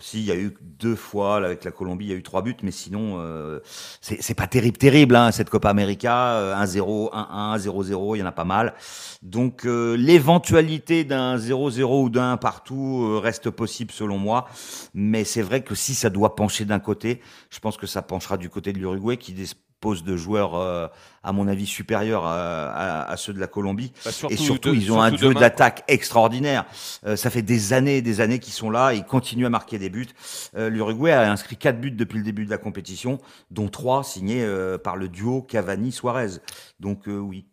Si, il y a eu deux fois, là, avec la Colombie, il y a eu trois buts, mais sinon, euh, c'est pas terrible, terrible, hein, cette Copa América, euh, 1-0, 1-1, 0-0, il y en a pas mal. Donc euh, l'éventualité d'un 0-0 ou d'un 1 partout euh, reste possible selon moi, mais c'est vrai que si ça doit pencher d'un côté, je pense que ça penchera du côté de l'Uruguay qui dispose de joueurs, euh, à mon avis, supérieurs à, à- à ceux de la Colombie. Bah, surtout et surtout, de- ils ont un duo d'attaque extraordinaire. Euh, ça fait des années et des années qu'ils sont là, ils continuent à marquer des buts. Euh, L'Uruguay a inscrit quatre buts depuis le début de la compétition, dont trois signés euh, par le duo Cavani-Suarez. Donc euh, oui.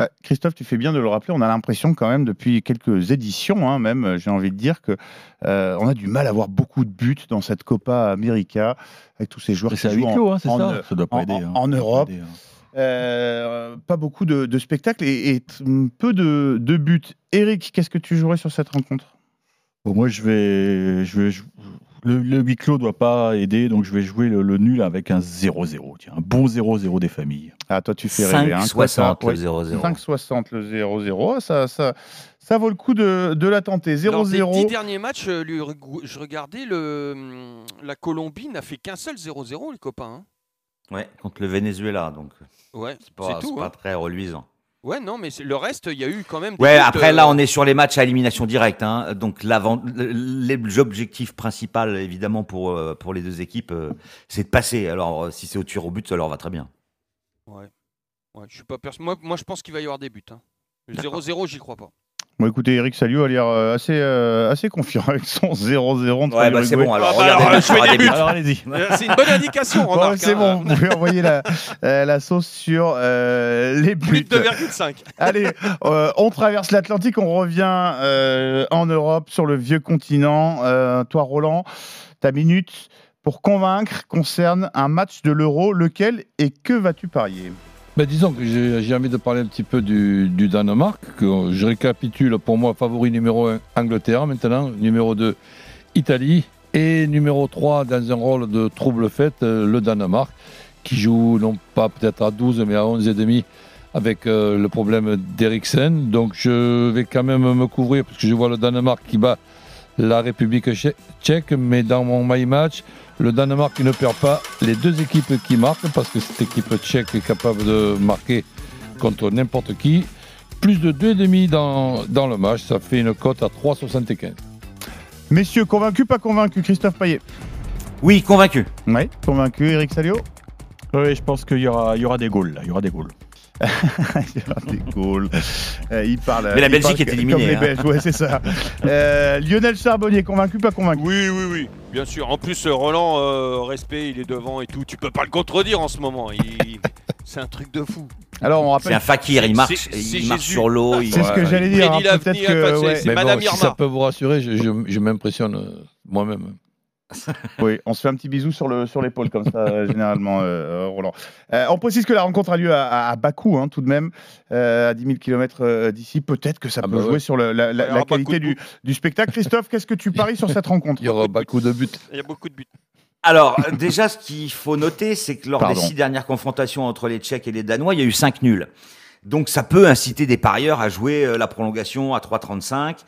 Euh, Christophe, tu fais bien de le rappeler. On a l'impression quand même depuis quelques éditions, hein, même, euh, j'ai envie de dire que euh, on a du mal à avoir beaucoup de buts dans cette Copa América avec tous ces joueurs Et qui jouent en, hein, c'est en- ça Ça doit pas en- aider. en- hein. en pas Europe. aider. Euh, pas beaucoup de, de spectacles et, et t- peu de, de buts. Eric, qu'est-ce que tu jouerais sur cette rencontre? Bon, moi, je vais, je vais. je- Le, le huis clos doit pas aider, donc je vais jouer le, le nul avec un 0-0. Tiens, un bon 0-0 des familles. Ah, toi, tu fais rêver. hein, 5,60 toi, le ça- 0-0. 5,60 le 0-0. Ah, Ça, ça, ça vaut le coup de, de la tenter. Lors des 0-0. dix derniers matchs, euh, je regardais, le, hum, la Colombie n'a fait qu'un seul 0-0, les copains. hein. Ouais, contre le Venezuela, donc Ouais, c'est pas, tout. pas hein. très reluisant. Ouais, non, mais le reste, il y a eu quand même. Des Ouais, après euh, là, on est sur les matchs à élimination directe. hein. Donc l'objectif principal, évidemment, pour, euh, pour les deux équipes, euh, c'est de passer. Alors, si c'est au tir au but, ça leur va très bien. Ouais. Ouais, je suis pas perso- moi, moi, je pense qu'il va y avoir des buts. hein. Le 0-0, j'y crois pas. Bon, écoutez, Eric Salio a l'air euh, assez, euh, assez confiant avec son 0-0. entre Ouais, bah, c'est bon, alors, Ah, bah, alors, je. Alors allez-y. C'est une bonne indication, Bon, c'est hein. bon, vous pouvez envoyer la, euh, la sauce sur euh, les buts. Plus de 2,5. Allez, euh, on traverse l'Atlantique, on revient euh, en Europe, sur le vieux continent. Euh, toi, Roland, ta minute pour convaincre concerne un match de l'Euro. Lequel et que vas-tu parier? Ben, disons que j'ai envie de parler un petit peu du, du Danemark, que je récapitule pour moi favori numéro 1 Angleterre maintenant, numéro 2 Italie et numéro 3 dans un rôle de trouble fête euh, le Danemark qui joue non pas peut-être à 12 mais à 11 et demi avec euh, le problème d'Eriksen. Donc je vais quand même me couvrir parce que je vois le Danemark qui bat la République tchè- tchèque, mais dans mon my match, le Danemark ne perd pas les deux équipes qui marquent, parce que cette équipe tchèque est capable de marquer contre n'importe qui. Plus de 2,5 dans, dans le match, ça fait une cote à 3,75. Messieurs, convaincus, pas convaincus Christophe Payet? Oui, convaincu. Oui, convaincu. Eric Salio? Oui, je pense qu'il y aura, il y aura des goals. Là. Il y aura des goals. Des goals. Euh, il parle. Mais la Belgique est comme éliminée, les hein. Belges, ouais, c'est ça. Euh, Lionel Charbonnier, convaincu, pas convaincu? Oui, oui, oui, bien sûr. En plus, euh, Roland, euh, respect, il est devant et tout. Tu peux pas le contredire en ce moment. Il- C'est un truc de fou. Alors, on rappelle. C'est un fakir, il marche, C'est- c'est il marche sur l'eau. il- C'est ce que j'allais dire. Hein, Peut-être que. enfin, ouais. c'est Mais Madame bon, si ça peut vous rassurer, je, je- je m'impressionne euh, moi-même. Oui, on se fait un petit bisou sur le sur l'épaule comme ça euh, généralement, euh, Roland. Euh, on précise que la rencontre a lieu à, à- à Bakou, hein, tout de même, euh, à 10 000 km d'ici. Peut-être que ça Ah peut bah jouer ouais. sur le- la, qualité du, du spectacle. Christophe, qu'est-ce que tu paries sur cette rencontre Il y aura beaucoup de buts. Il y a beaucoup de buts. Alors, déjà, ce qu'il faut noter, c'est que lors Pardon. des six dernières confrontations entre les Tchèques et les Danois, il y a eu cinq nuls. Donc, ça peut inciter des parieurs à jouer euh, la prolongation à 3,35.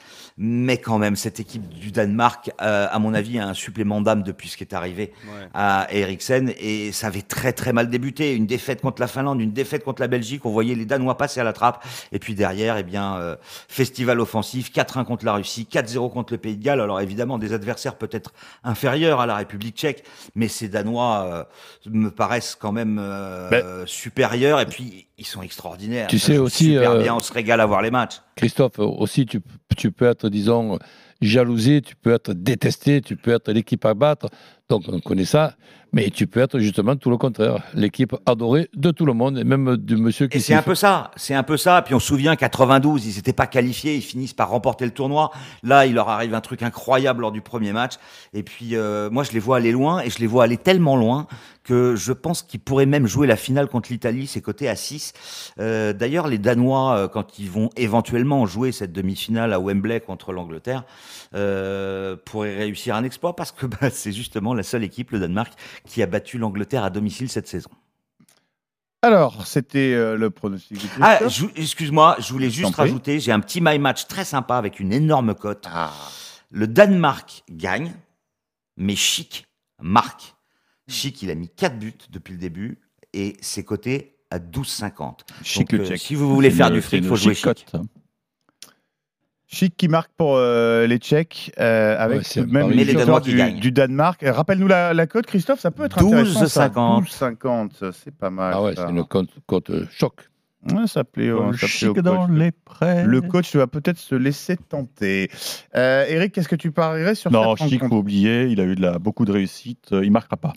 Mais quand même, cette équipe du Danemark, euh, à mon avis, a un supplément d'âme depuis ce qui est arrivé Ouais. à Eriksen. Et ça avait très, très mal débuté. Une défaite contre la Finlande, une défaite contre la Belgique. On voyait les Danois passer à la trappe. Et puis derrière, eh bien, euh, festival offensif, 4-1 contre la Russie, 4-0 contre le Pays de Galles. Alors évidemment, des adversaires peut-être inférieurs à la République tchèque, mais ces Danois euh, me paraissent quand même euh, Ben- supérieurs. Et puis, ils sont extraordinaires. Tu sais aussi, super euh, bien, on se régale à voir les matchs. Christophe, aussi, tu, tu peux être, disons, jalousé, tu peux être détesté, tu peux être l'équipe à battre. Donc, on connaît ça. Mais tu peux être justement tout le contraire. L'équipe adorée de tout le monde, et même du monsieur qui Et c'est un peu ça, c'est un peu ça. Puis on se souvient 92, ils n'étaient pas qualifiés, ils finissent par remporter le tournoi. Là, il leur arrive un truc incroyable lors du premier match. Et puis euh, moi, je les vois aller loin, et je les vois aller tellement loin que je pense qu'ils pourraient même jouer la finale contre l'Italie. C'est coté à 6. Euh, D'ailleurs, les Danois, euh, quand ils vont éventuellement jouer cette demi-finale à Wembley contre l'Angleterre, euh, pourraient réussir un exploit parce que bah, c'est justement la seule équipe, le Danemark, qui a battu l'Angleterre à domicile cette saison. Alors, c'était euh, le pronostic. Ah, excuse-moi, je voulais juste rajouter, j'ai un petit my match très sympa avec une énorme cote. Le Danemark gagne, mais Chic marque. Chic, il a mis 4 buts depuis le début et c'est coté à 12,50. Chic Donc, le euh, Tchèque. si vous voulez faire une- du fric, il faut jouer chic cote. Chic qui marque pour euh, les Tchèques, euh, avec Ouais, même les Danois du, Danemark. Rappelle-nous la, la cote, Christophe, ça peut être intéressant. ça. 12,50. 12,50, c'est pas mal. Ah ouais, c'est une cote, cote euh, choc. Ouais, ça plaît, au- Le ça plaît chic au coach. dans les prêts. Le coach va peut-être se laisser tenter. Euh, Eric, qu'est-ce que tu parierais sur Non, cette Chic, faut oublier, il a eu de la, beaucoup de réussite. il marquera pas.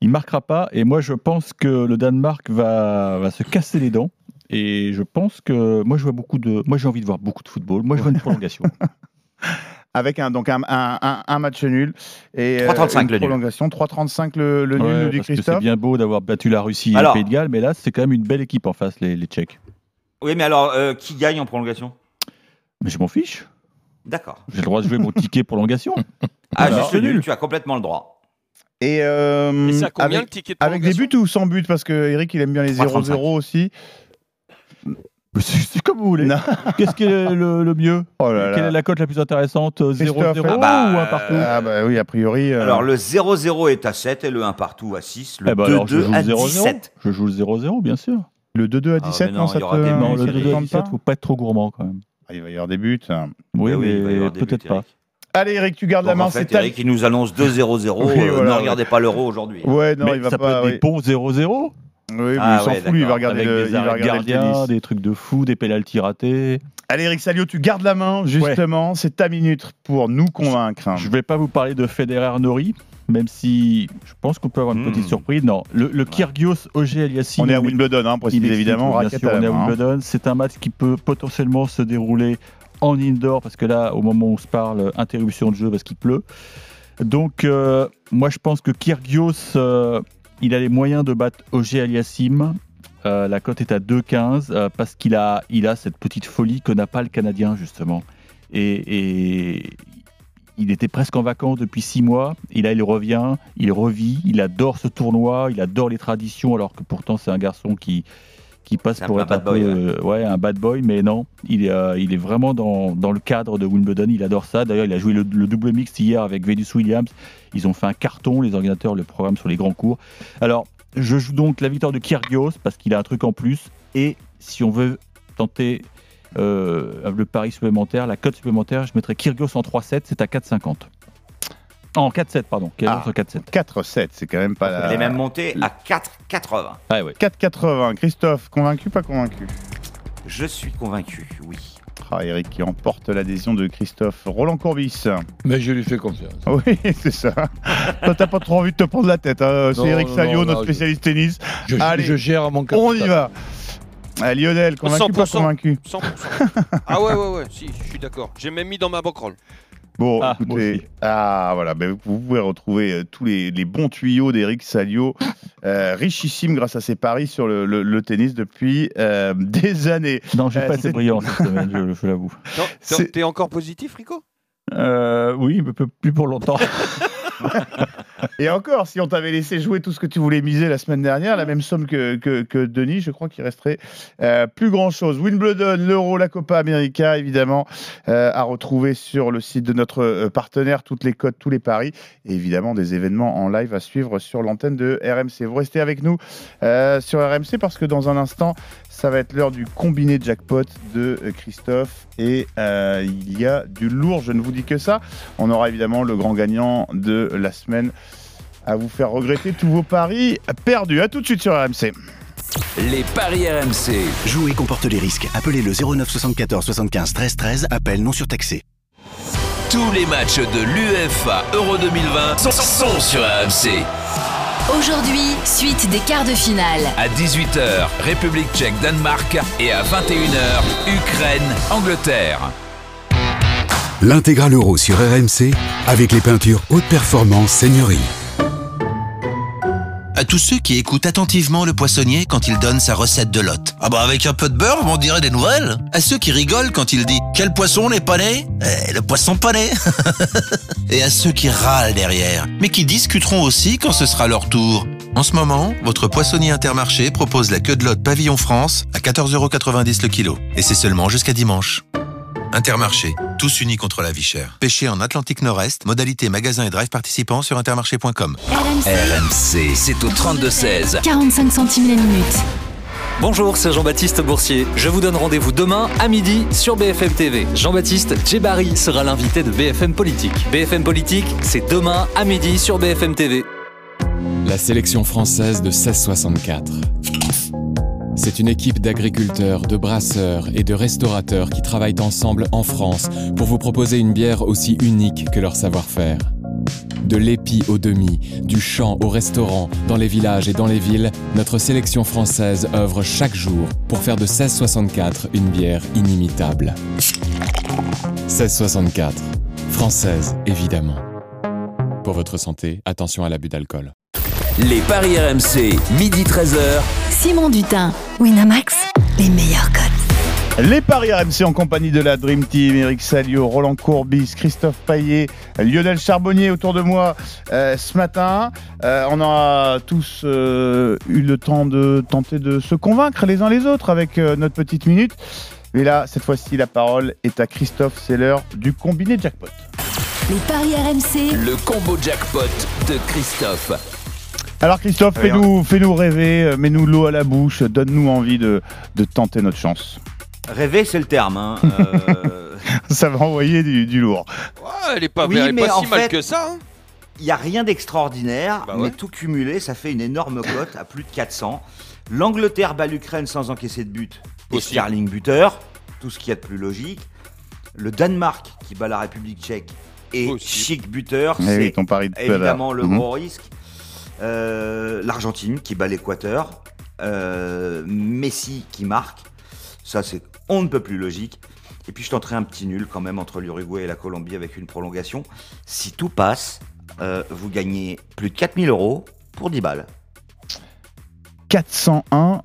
Il marquera pas. Et moi, je pense que le Danemark va, va se casser les dents. Et je pense que moi, je vois beaucoup de. Moi, j'ai envie de voir beaucoup de football. Moi, je vois une prolongation. Avec un, donc un, un- un- un match nul et euh, 3,35 une le nul. prolongation. 3,35 le, le nul, Ouais, nous dit parce que c'est Christophe. bien beau d'avoir battu la Russie et le Pays de Galles, mais là, c'est quand même une belle équipe en face, les, les Tchèques. Oui, mais alors, euh, qui gagne en prolongation? Mais je m'en fiche. D'accord. J'ai le droit de jouer mon ticket prolongation. Ah, juste le nul, tu as complètement le droit. Et, euh, Et c'est à combien, avec, le ticket de avec des buts ou sans but? Parce que Eric, il aime bien les 0-0 aussi. C'est comme vous voulez. Qu'est-ce qui est le, le mieux Oh là là. Quelle est la cote la plus intéressante? 0-0 Christophe, ou bah, un partout? Ah bah oui, a priori. euh, Alors, le 0-0 est à 7 et le 1 partout à 6. Le Eh ben alors, je 2-2 joue à le 0-0. 17. Je joue le 0-0, bien sûr. le 2-2 à Ah, 17, mais non, non, ça il y aura te- des- Non, le ça te 2-2 à tente 17, pas faut pas être trop gourmand quand même. Ah, Il va y avoir des buts. hein. Oui, Eh oui, mais peut-être pas. Eric. Allez, Eric, tu gardes la Donc, main. en fait, Eric, il nous annonce 2-0-0. Oui, euh, voilà, ne ouais. regardez pas l'euro aujourd'hui. Ouais, non, mais il va ça pas. peut oui. être des bons 0-0 Oui, mais Ah il s'en ouais, fout, lui, il va regarder le, il va le tennis. des trucs de fou, des pénalties ratés. Allez, Eric Salio, tu gardes la main, justement. C'est ta minute pour nous convaincre. Je vais pas vous parler de Federer Nori, même si je pense qu'on peut avoir une Hmm. petite surprise. Non, le, le Kyrgios OG Aliassime. On est à Wimbledon, hein, précise évidemment. bien sûr, on est à hein. Wimbledon. C'est un match qui peut potentiellement se dérouler en indoor parce que là, au moment où on se parle, interruption de jeu parce qu'il pleut. Donc, euh, moi, je pense que Kyrgios, euh, il a les moyens de battre OG Aliassim. Euh, la cote est à 2,15 euh, parce qu'il a, a cette petite folie que n'a pas le Canadien, justement. Et, et il était presque en vacances depuis six mois. Et là, il revient, il revit, il adore ce tournoi, il adore les traditions, alors que pourtant, c'est un garçon qui, qui passe un pour être un bad boy, peu, euh, ouais, un bad boy, mais non, il est, euh, il est vraiment dans, dans le cadre de Wimbledon, il adore ça. D'ailleurs, il a joué le, le double mix hier avec Venus Williams. Ils ont fait un carton, les organisateurs, le programme sur les grands cours. Alors, je joue donc la victoire de Kyrgios parce qu'il a un truc en plus. Et si on veut tenter euh, le pari supplémentaire, la cote supplémentaire, je mettrai Kyrgios en 3-7, c'est à 4,50. En 4-7, pardon. Ah. en 4-7. 4-7, c'est quand même pas la... Il est même monté à 4,80. Ah ouais. 4,80. Christophe, convaincu, pas convaincu? Je suis convaincu, oui. Ah, Eric qui emporte l'adhésion de Christophe. Roland Courbis. Mais je lui fais confiance. Oui, c'est ça. Toi, t'as pas trop envie de te prendre la tête. hein. C'est Eric Salio, notre je- spécialiste tennis. Je, Allez, je gère mon on y capital. va. Ah, Lionel, convaincu, pas 100%. convaincu? 100%. ah ouais, ouais, ouais, si, je suis d'accord. J'ai même mis dans ma bankroll. Bon, Ah, écoutez, ah voilà, ben, vous pouvez retrouver euh, tous les, les bons tuyaux d'Eric Salio, euh, richissime grâce à ses paris sur le, le- le tennis depuis euh, des années. Non, j'ai Euh, pas été brillant cette semaine, je, je l'avoue. T'es- encore positif, Rico? Euh, oui, mais peu- plus pour longtemps. Et encore, si on t'avait laissé jouer tout ce que tu voulais miser la semaine dernière, la même somme que, que, Denis, je crois qu'il resterait euh, plus grand-chose. Wimbledon, l'Euro, la Copa América, évidemment, euh, à retrouver sur le site de notre euh, partenaire, toutes les codes, tous les paris, et évidemment des événements en live à suivre sur l'antenne de RMC. Vous restez avec nous sur RMC parce que dans un instant, ça va être l'heure du combiné jackpot de euh, Christophe et euh, il y a du lourd, je ne vous dis que ça. On aura évidemment le grand gagnant de la semaine à vous faire regretter tous vos paris perdus. À tout de suite sur RMC. Les paris RMC. Jouer comporte les risques. Appelez le 09 74 75 13 13. Appel non surtaxé. Tous les matchs de l'UEFA Euro 2020 sont, sont sur RMC. Aujourd'hui, suite des quarts de finale. À 18h, République tchèque, Danemark. Et à 21h, Ukraine, Angleterre. L'intégral euro sur RMC avec les peintures haute performance Seigneurie. À tous ceux qui écoutent attentivement le poissonnier quand il donne sa recette de lotte. Ah bah avec un peu de beurre, on dirait des nouvelles. À ceux qui rigolent quand il dit « Quel poisson n'est pas né? Eh, Le poisson pané !» Et à ceux qui râlent derrière, mais qui discuteront aussi quand ce sera leur tour. En ce moment, votre poissonnier Intermarché propose la queue de lotte Pavillon France à 14,90€ le kilo. Et c'est seulement jusqu'à dimanche. Intermarché, tous unis contre la vie chère. Pêché en Atlantique Nord-Est, modalité magasin et drive participants sur intermarché.com. RMC, c'est au 32-16. 45 centimes la minute. Bonjour, c'est Jean-Baptiste Boursier. Je vous donne rendez-vous demain à midi sur BFM TV. Jean-Baptiste Djebari sera l'invité de BFM Politique. BFM Politique, c'est demain à midi sur BFM TV. La sélection française de 1664. C'est une équipe d'agriculteurs, de brasseurs et de restaurateurs qui travaillent ensemble en France pour vous proposer une bière aussi unique que leur savoir-faire. De l'épi au demi, du champ au restaurant, dans les villages et dans les villes, notre sélection française œuvre chaque jour pour faire de 1664 une bière inimitable. 1664. Française, évidemment. Pour votre santé, attention à l'abus d'alcool. Les paris RMC, midi 13h. Simon Dutin, Winamax, les meilleurs codes. Les paris RMC en compagnie de la Dream Team, Eric Salio, Roland Courbis, Christophe Paillet, Lionel Charbonnier autour de moi euh, ce matin. Euh, on a tous euh, eu le temps de tenter de se convaincre les uns les autres avec euh, notre petite minute. Mais là, cette fois-ci, la parole est à Christophe, c'est l'heure du combiné jackpot. Les paris RMC. Le combo jackpot de Christophe. Alors Christophe, fais-nous fais-nous rêver, euh, mets-nous l'eau à la bouche, donne-nous envie de, de tenter notre chance. Rêver, c'est le terme. hein. Euh, Ça va envoyer du, du lourd. Ouais, elle est pas, Oui, elle est mais pas en si mal que ça. hein. Il n'y a rien d'extraordinaire, Bah ouais. mais tout cumulé, ça fait une énorme cote à plus de 400. L'Angleterre bat l'Ukraine sans encaisser de but. Et. Sterling buteur, tout ce qu'il y a de plus logique. Le Danemark qui bat la République tchèque et. Chic buteur, Eh c'est oui, évidemment le Mhm. gros risque. Euh, L'Argentine qui bat l'Équateur. Euh, Messi qui marque. Ça, c'est on ne peut plus logique. Et puis je tenterai un petit nul quand même entre l'Uruguay et la Colombie avec une prolongation. Si tout passe, euh, vous gagnez plus de 4000 euros pour 10 balles.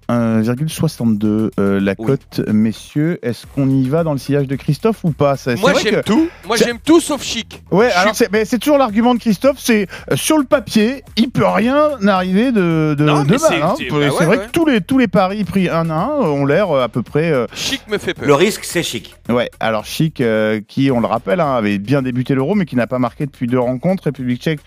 401,62 euh, la cote, messieurs. Est-ce qu'on y va dans le sillage de Christophe ou pas? Ça, c'est Moi j'aime que- tout. Moi c'est- j'aime tout sauf chic. Ouais, Je alors c'est mais c'est toujours l'argument de Christophe, c'est euh, sur le papier, il peut rien arriver de, de, Non, de mais mal. c'est- hein. c'est- C'est bah ouais, vrai ouais. que tous les, tous les paris pris un à un ont l'air euh, à peu près. euh, Chic me fait peur. Le risque, c'est chic. Ouais, alors Chic, euh, qui, on le rappelle, hein, avait bien débuté l'Euro, mais qui n'a pas marqué depuis deux rencontres, République tchèque,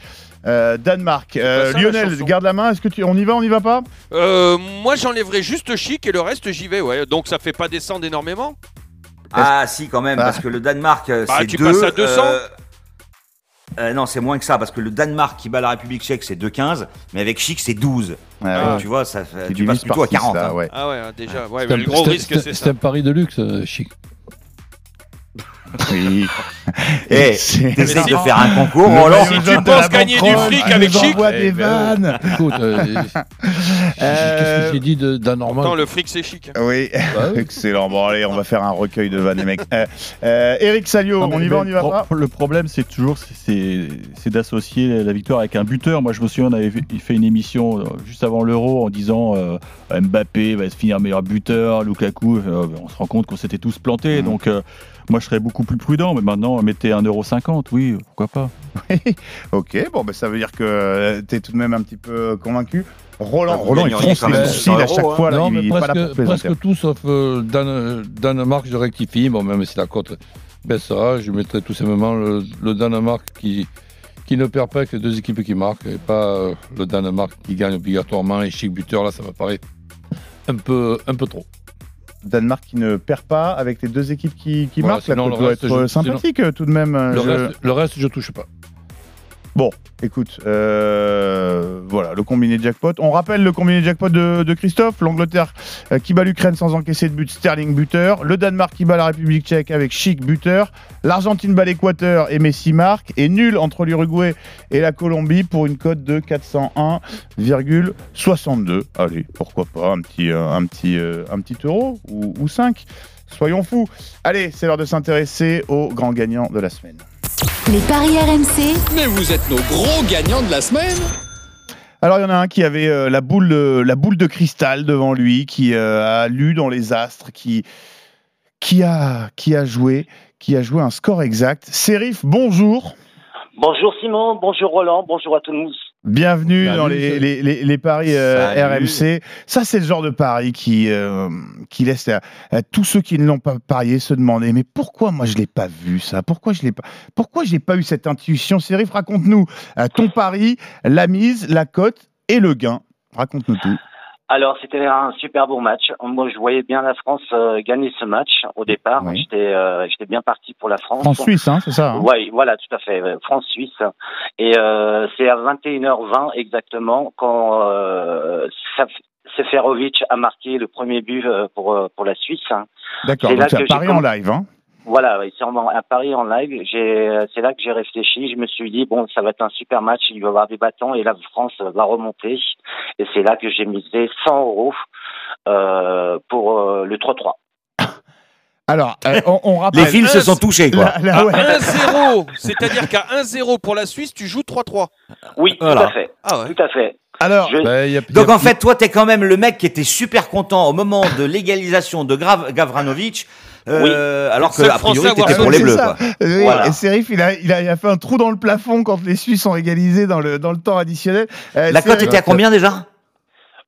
euh, Danemark. Euh, ça, Lionel, garde la main, est-ce que tu... on y va, on y va pas? Euh, moi j'enlèverai juste chic et le reste j'y vais. Ouais. Donc ça fait pas descendre énormément? Ah si quand même, Ah. parce que le Danemark, Bah, c'est tu deux, passes à 200. euh, euh, non, c'est moins que ça, parce que le Danemark qui bat la République tchèque, c'est 2,15, mais avec Chic, c'est 12. Ah Donc, ouais. tu vois, ça Tu passes plutôt par à six, 40. là, hein. ouais. Ah ouais, déjà. Ouais, C'est mais un- le gros risque c'est- c'est un pari de luxe, chic. Oui. Eh, t'essayes de Non. faire un concours, Roland Si tu penses gagner du fric avec Chic, envoie eh des ben, vannes. Écoute, euh, qu'est-ce que j'ai dit de- d'anormal Attends, le fric c'est chic. hein. Oui, Bah oui. excellent. Bon, allez, on va faire un recueil de vannes, les mecs. Euh, euh, Eric Salio, Non, on y va, on y va le pas Le problème, c'est toujours c'est- d'associer la victoire avec un buteur. Moi, je me souviens, on avait fait- une émission euh, juste avant l'Euro en disant euh, Mbappé va se finir meilleur buteur, Lukaku. euh, on se rend compte qu'on s'était tous plantés. Mhm. Donc, euh, moi, je serais beaucoup plus prudent. Mais maintenant, mettez 1,50€. Oui, pourquoi pas. Ok, bon, bah, ça veut dire que tu es tout de même un petit peu convaincu. Roland, Bah, Roland il quand les sourcils à 600 chaque euros, fois. Là, non, il mais est pas là pour presque, tout sauf euh, Dan- Danemark, je rectifie. Bon, même si la cote baissera, je mettrai tout simplement le, le Danemark qui, qui ne perd pas les deux équipes qui marquent et pas euh, le Danemark qui gagne obligatoirement et chic buteur. Là, ça me paraît un peu, un peu trop. Danemark qui ne perd pas avec les deux équipes qui, qui Voilà, marquent. Le doit être je- sympathique euh, tout de même. Le, Je- reste, le reste, je touche pas. Bon, écoute, euh, voilà, le combiné jackpot. On rappelle le combiné jackpot de, Christophe. L'Angleterre euh, qui bat l'Ukraine sans encaisser de but, Sterling buteur. Le Danemark qui bat la République tchèque avec Chic buteur. L'Argentine bat l'Équateur et Messi marque. Et nul entre l'Uruguay et la Colombie pour une cote de 401,62. Allez, pourquoi pas un petit, euh, un petit, un petit euro ou, ou 5 Soyons fous. Allez, c'est l'heure de s'intéresser aux grands gagnants de la semaine. Les paris RMC. Mais vous êtes nos gros gagnants de la semaine Alors il y en a un qui avait euh, la, boule de, la boule de cristal devant lui, qui euh, a lu dans les astres, qui, qui, a, qui a joué, qui a joué un score exact. Serif, bonjour. Bonjour Simon, bonjour Roland, bonjour à tous. Bienvenue Salut, dans les, les, les- les paris euh. RMC. Ça, c'est le genre de pari qui, euh, qui laisse à, à tous ceux qui ne l'ont pas parié se demander mais pourquoi moi je l'ai pas vu ça? Pourquoi je l'ai pas Pourquoi je n'ai pas eu cette intuition? Serif, raconte-nous euh, ton pari, la mise, la cote et le gain. Raconte-nous tout. Alors c'était un super beau match. Moi je voyais bien la France euh, gagner ce match au départ. Oui. J'étais euh, j'étais bien parti pour la France. France-Suisse, hein, c'est ça hein Oui, voilà, tout à fait. ouais, France-Suisse. Et euh, c'est à 21h20 exactement quand euh, Seferovic a marqué le premier but euh, pour, euh, pour la Suisse. D'accord, C'est là donc c'est que un j'ai pari en live. Hein Voilà, en- à Paris en live. C'est là que j'ai réfléchi. Je me suis dit bon, ça va être un super match. Il va y avoir des bâtons et la France va remonter. Et c'est là que j'ai misé 100 euros euh, pour euh, le 3-3. Alors, euh, on, on rappelle. Les fils se sont touchés, quoi. La- la- À ouais. 1-0, c'est-à-dire qu'à 1-0 pour la Suisse, tu joues 3-3. Oui, Voilà. tout à fait. Ah ouais. Tout à fait. Alors, Je- Donc en fait, toi, t'es quand même le mec qui était super content au moment de l'égalisation de Grav- Gavranovic, euh, alors que a priori ça, pour les Bleus. Quoi. Oui, Voilà. Et Serif, il a, il, a, il a fait un trou dans le plafond quand les Suisses ont égalisé dans le, dans le temps additionnel. Euh, La cote était à combien déjà?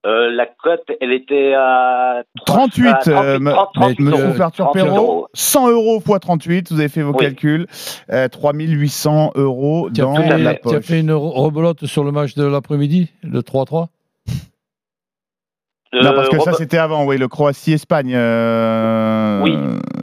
Euh, la cote, elle était à 38, à 38, euh, me- 30, 30 me- euros. ouverture 30 Perrault, euros. 100 euros x 38, vous avez fait vos Oui. calculs, euh, 3800 euros dans fait, la tu as poche. fait une re- rebelote sur le match de l'après-midi, le 3-3 Non, parce que Euh, ça c'était avant, oui, le Croatie-Espagne, euh, Oui.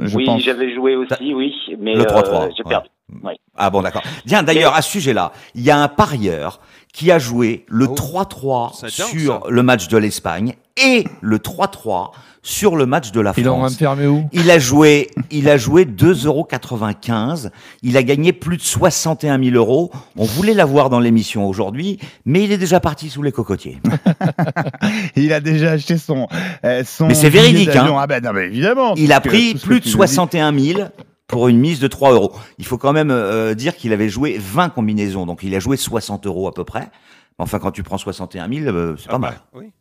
je oui, pense. j'avais joué aussi, oui, mais Le 3-3, euh, j'ai ouais. perdu. Oui. Ah bon, d'accord. Tiens, d'ailleurs, à ce sujet-là, il y a un parieur qui a joué le Oh. 3-3 C'est dingue, sur ça. le match de l'Espagne et le 3-3 sur le match de la Ils l'ont France. enfermé où? Il a joué, il a joué 2,95 Il a gagné plus de 61 000 euros. On voulait l'avoir dans l'émission aujourd'hui, mais il est déjà parti sous les cocotiers. Il a déjà acheté son. euh, son Mais c'est véridique, hein. Ah ben non, mais évidemment. Il a pris plus de tu nous dis- 61 000 pour une mise de 3 euros. Il faut quand même euh, dire qu'il avait joué 20 combinaisons, donc il a joué 60 euros à peu près. Enfin, quand tu prends 61 000, euh, c'est pas Ah mal. bah, oui.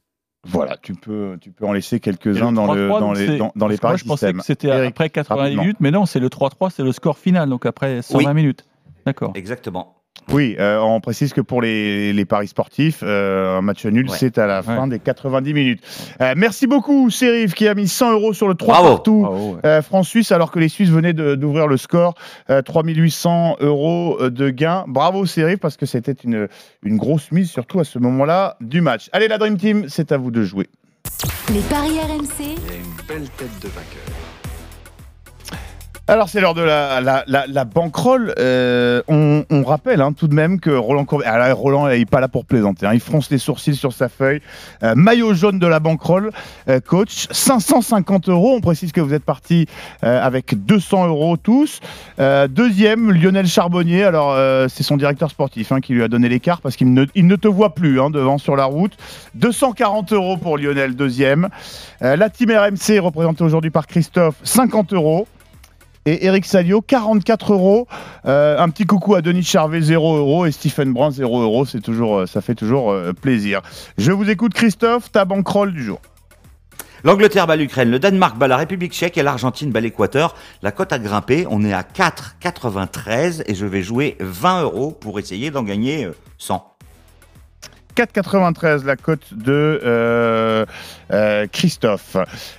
Voilà, tu peux, tu peux en laisser quelques-uns le dans, le, 3-3, dans, les, c'est- dans, dans les que moi, paris je pensais système. que c'était Eric, après 80 rapidement. minutes, mais non, c'est le 3-3, c'est le score final, donc après 120 Oui. minutes. D'accord. Exactement. Oui, euh, on précise que pour les, les paris sportifs, euh, un match nul, Ouais. c'est à la fin Ouais. des 90 minutes. Euh, merci beaucoup, Serif, qui a mis 100 euros sur le 3 Bravo. partout. Bravo, ouais. Euh, France-Suisse, alors que les Suisses venaient de- d'ouvrir le score, euh, 3800 euros de gain. Bravo Serif, parce que c'était une, une grosse mise, surtout à ce moment-là du match. Allez, la Dream Team, c'est à vous de jouer. Les paris RMC. Il y a une belle tête de vainqueur. Alors c'est l'heure de la, la, banquerolle. Euh, on, rappelle hein, tout de même que Roland Courbet, ah là, Roland il n'est pas là pour plaisanter, hein. il fronce les sourcils sur sa feuille. Euh, maillot jaune de la banquerolle, euh, coach, 550 euros. On précise que vous êtes parti avec 200 euros tous. Deuxième, Lionel Charbonnier. Alors c'est son directeur sportif hein, qui lui a donné l'écart parce qu'il ne, ne te voit plus hein, devant sur la route. 240 euros pour Lionel, deuxième. La team RMC représentée aujourd'hui par Christophe, 50 euros. Et Eric Salio, 44 euros. Euh, un petit coucou à Denis Charvet, 0 euros. Et Stephen Brun, 0 euros. Toujours, euh, ça fait toujours euh, plaisir. Je vous écoute, Christophe, ta banquerolle du jour. L'Angleterre bat l'Ukraine, le Danemark bat la République tchèque et l'Argentine bat l'Équateur. La cote a grimpé, on est à 4,93 et je vais jouer 20 euros pour essayer d'en gagner euh, 100. 4,93 la cote de euh, euh, Christophe.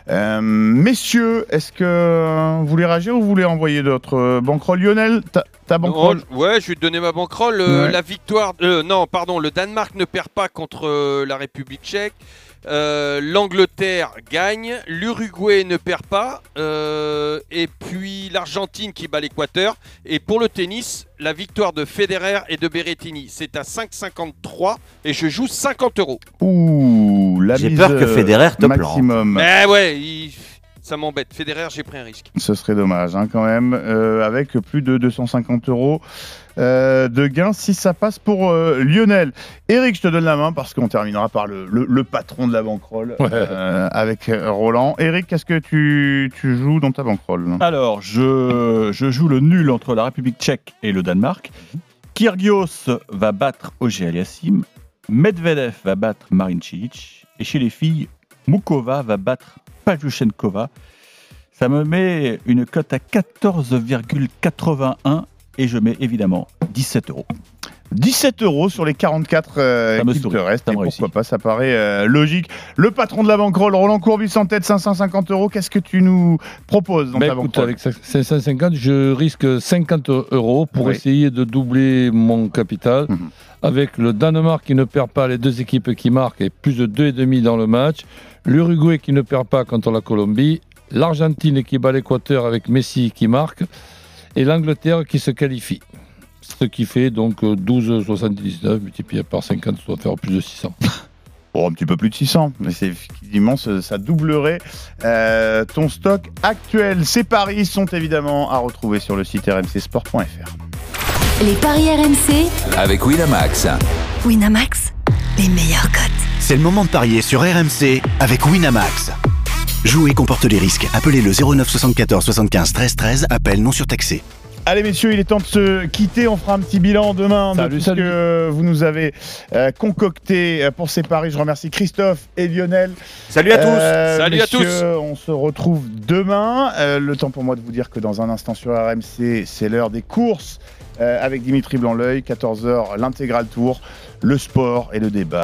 Euh, messieurs, est-ce que vous voulez réagir ou vous voulez envoyer d'autres banquerolles? Lionel, ta, ta banquerolle? ouais, je vais te donner ma banquerolle. Ouais. La victoire. non, pardon, le Danemark ne perd pas contre la République tchèque. Euh, L'Angleterre gagne. L'Uruguay ne perd pas. Euh, et puis l'Argentine qui bat l'Équateur. Et pour le tennis, la victoire de Federer et de Berrettini. C'est à 5,53 et je joue 50 euros. Ouh, la J'ai peur que Federer te plante. maximum. Mais ouais, il- ça m'embête. Federer, j'ai pris un risque. Ce serait dommage hein, quand même, euh, avec plus de 250 euros de gains si ça passe pour euh, Lionel. Eric, je te donne la main parce qu'on terminera par le, le- le patron de la banquerolle euh, avec euh, Roland. Eric, qu'est-ce que tu, tu joues dans ta banquerolle? Alors, je, je joue le nul entre la République tchèque et le Danemark. Kyrgios va battre Ogier Aliassim. Medvedev va battre Marin Cilic. Et chez les filles, Mukova va battre Pavlyuchenkova. Ça me met une cote à 14,81 et je mets évidemment 17 euros. 17 euros sur les 44 euh, Ça me qui te restent. et pourquoi pas, ça paraît euh, logique. Le patron de la banquerolle, Roland Courbis en tête, 550 euros. Qu'est-ce que tu nous proposes dans Ben ta écoute, banquerolle avec 550, je risque 50 euros pour Oui. essayer de doubler mon capital. Mhm. Avec le Danemark qui ne perd pas, les deux équipes qui marquent et plus de 2,5 dans le match. L'Uruguay qui ne perd pas contre la Colombie. L'Argentine qui bat l'Équateur avec Messi qui marque. Et l'Angleterre qui se qualifie. Ce qui fait donc euh, 12,79 multiplié par 50, ça doit faire plus de 600. Bon, un petit peu plus de 600, mais c'est effectivement ça, ça doublerait euh, ton stock actuel. Ces paris sont évidemment à retrouver sur le site rmcsport.fr. Les paris RMC. Avec Winamax. Winamax, les meilleurs cotes. C'est le moment de parier sur RMC avec Winamax. Jouer comporte les risques. Appelez le 09 74 75 13 13. Appel non surtaxé. Allez messieurs, il est temps de se quitter. On fera un petit bilan demain Salut, de tout salut. ce que vous nous avez euh, concocté euh, pour ces paris. Je remercie Christophe et Lionel. Salut à tous. Salut à messieurs, On se retrouve demain. Euh, le temps pour moi de vous dire que dans un instant sur RMC, c'est l'heure des courses euh, avec Dimitri Blanc-L'œil. 14h, l'intégral tour, le sport et le débat.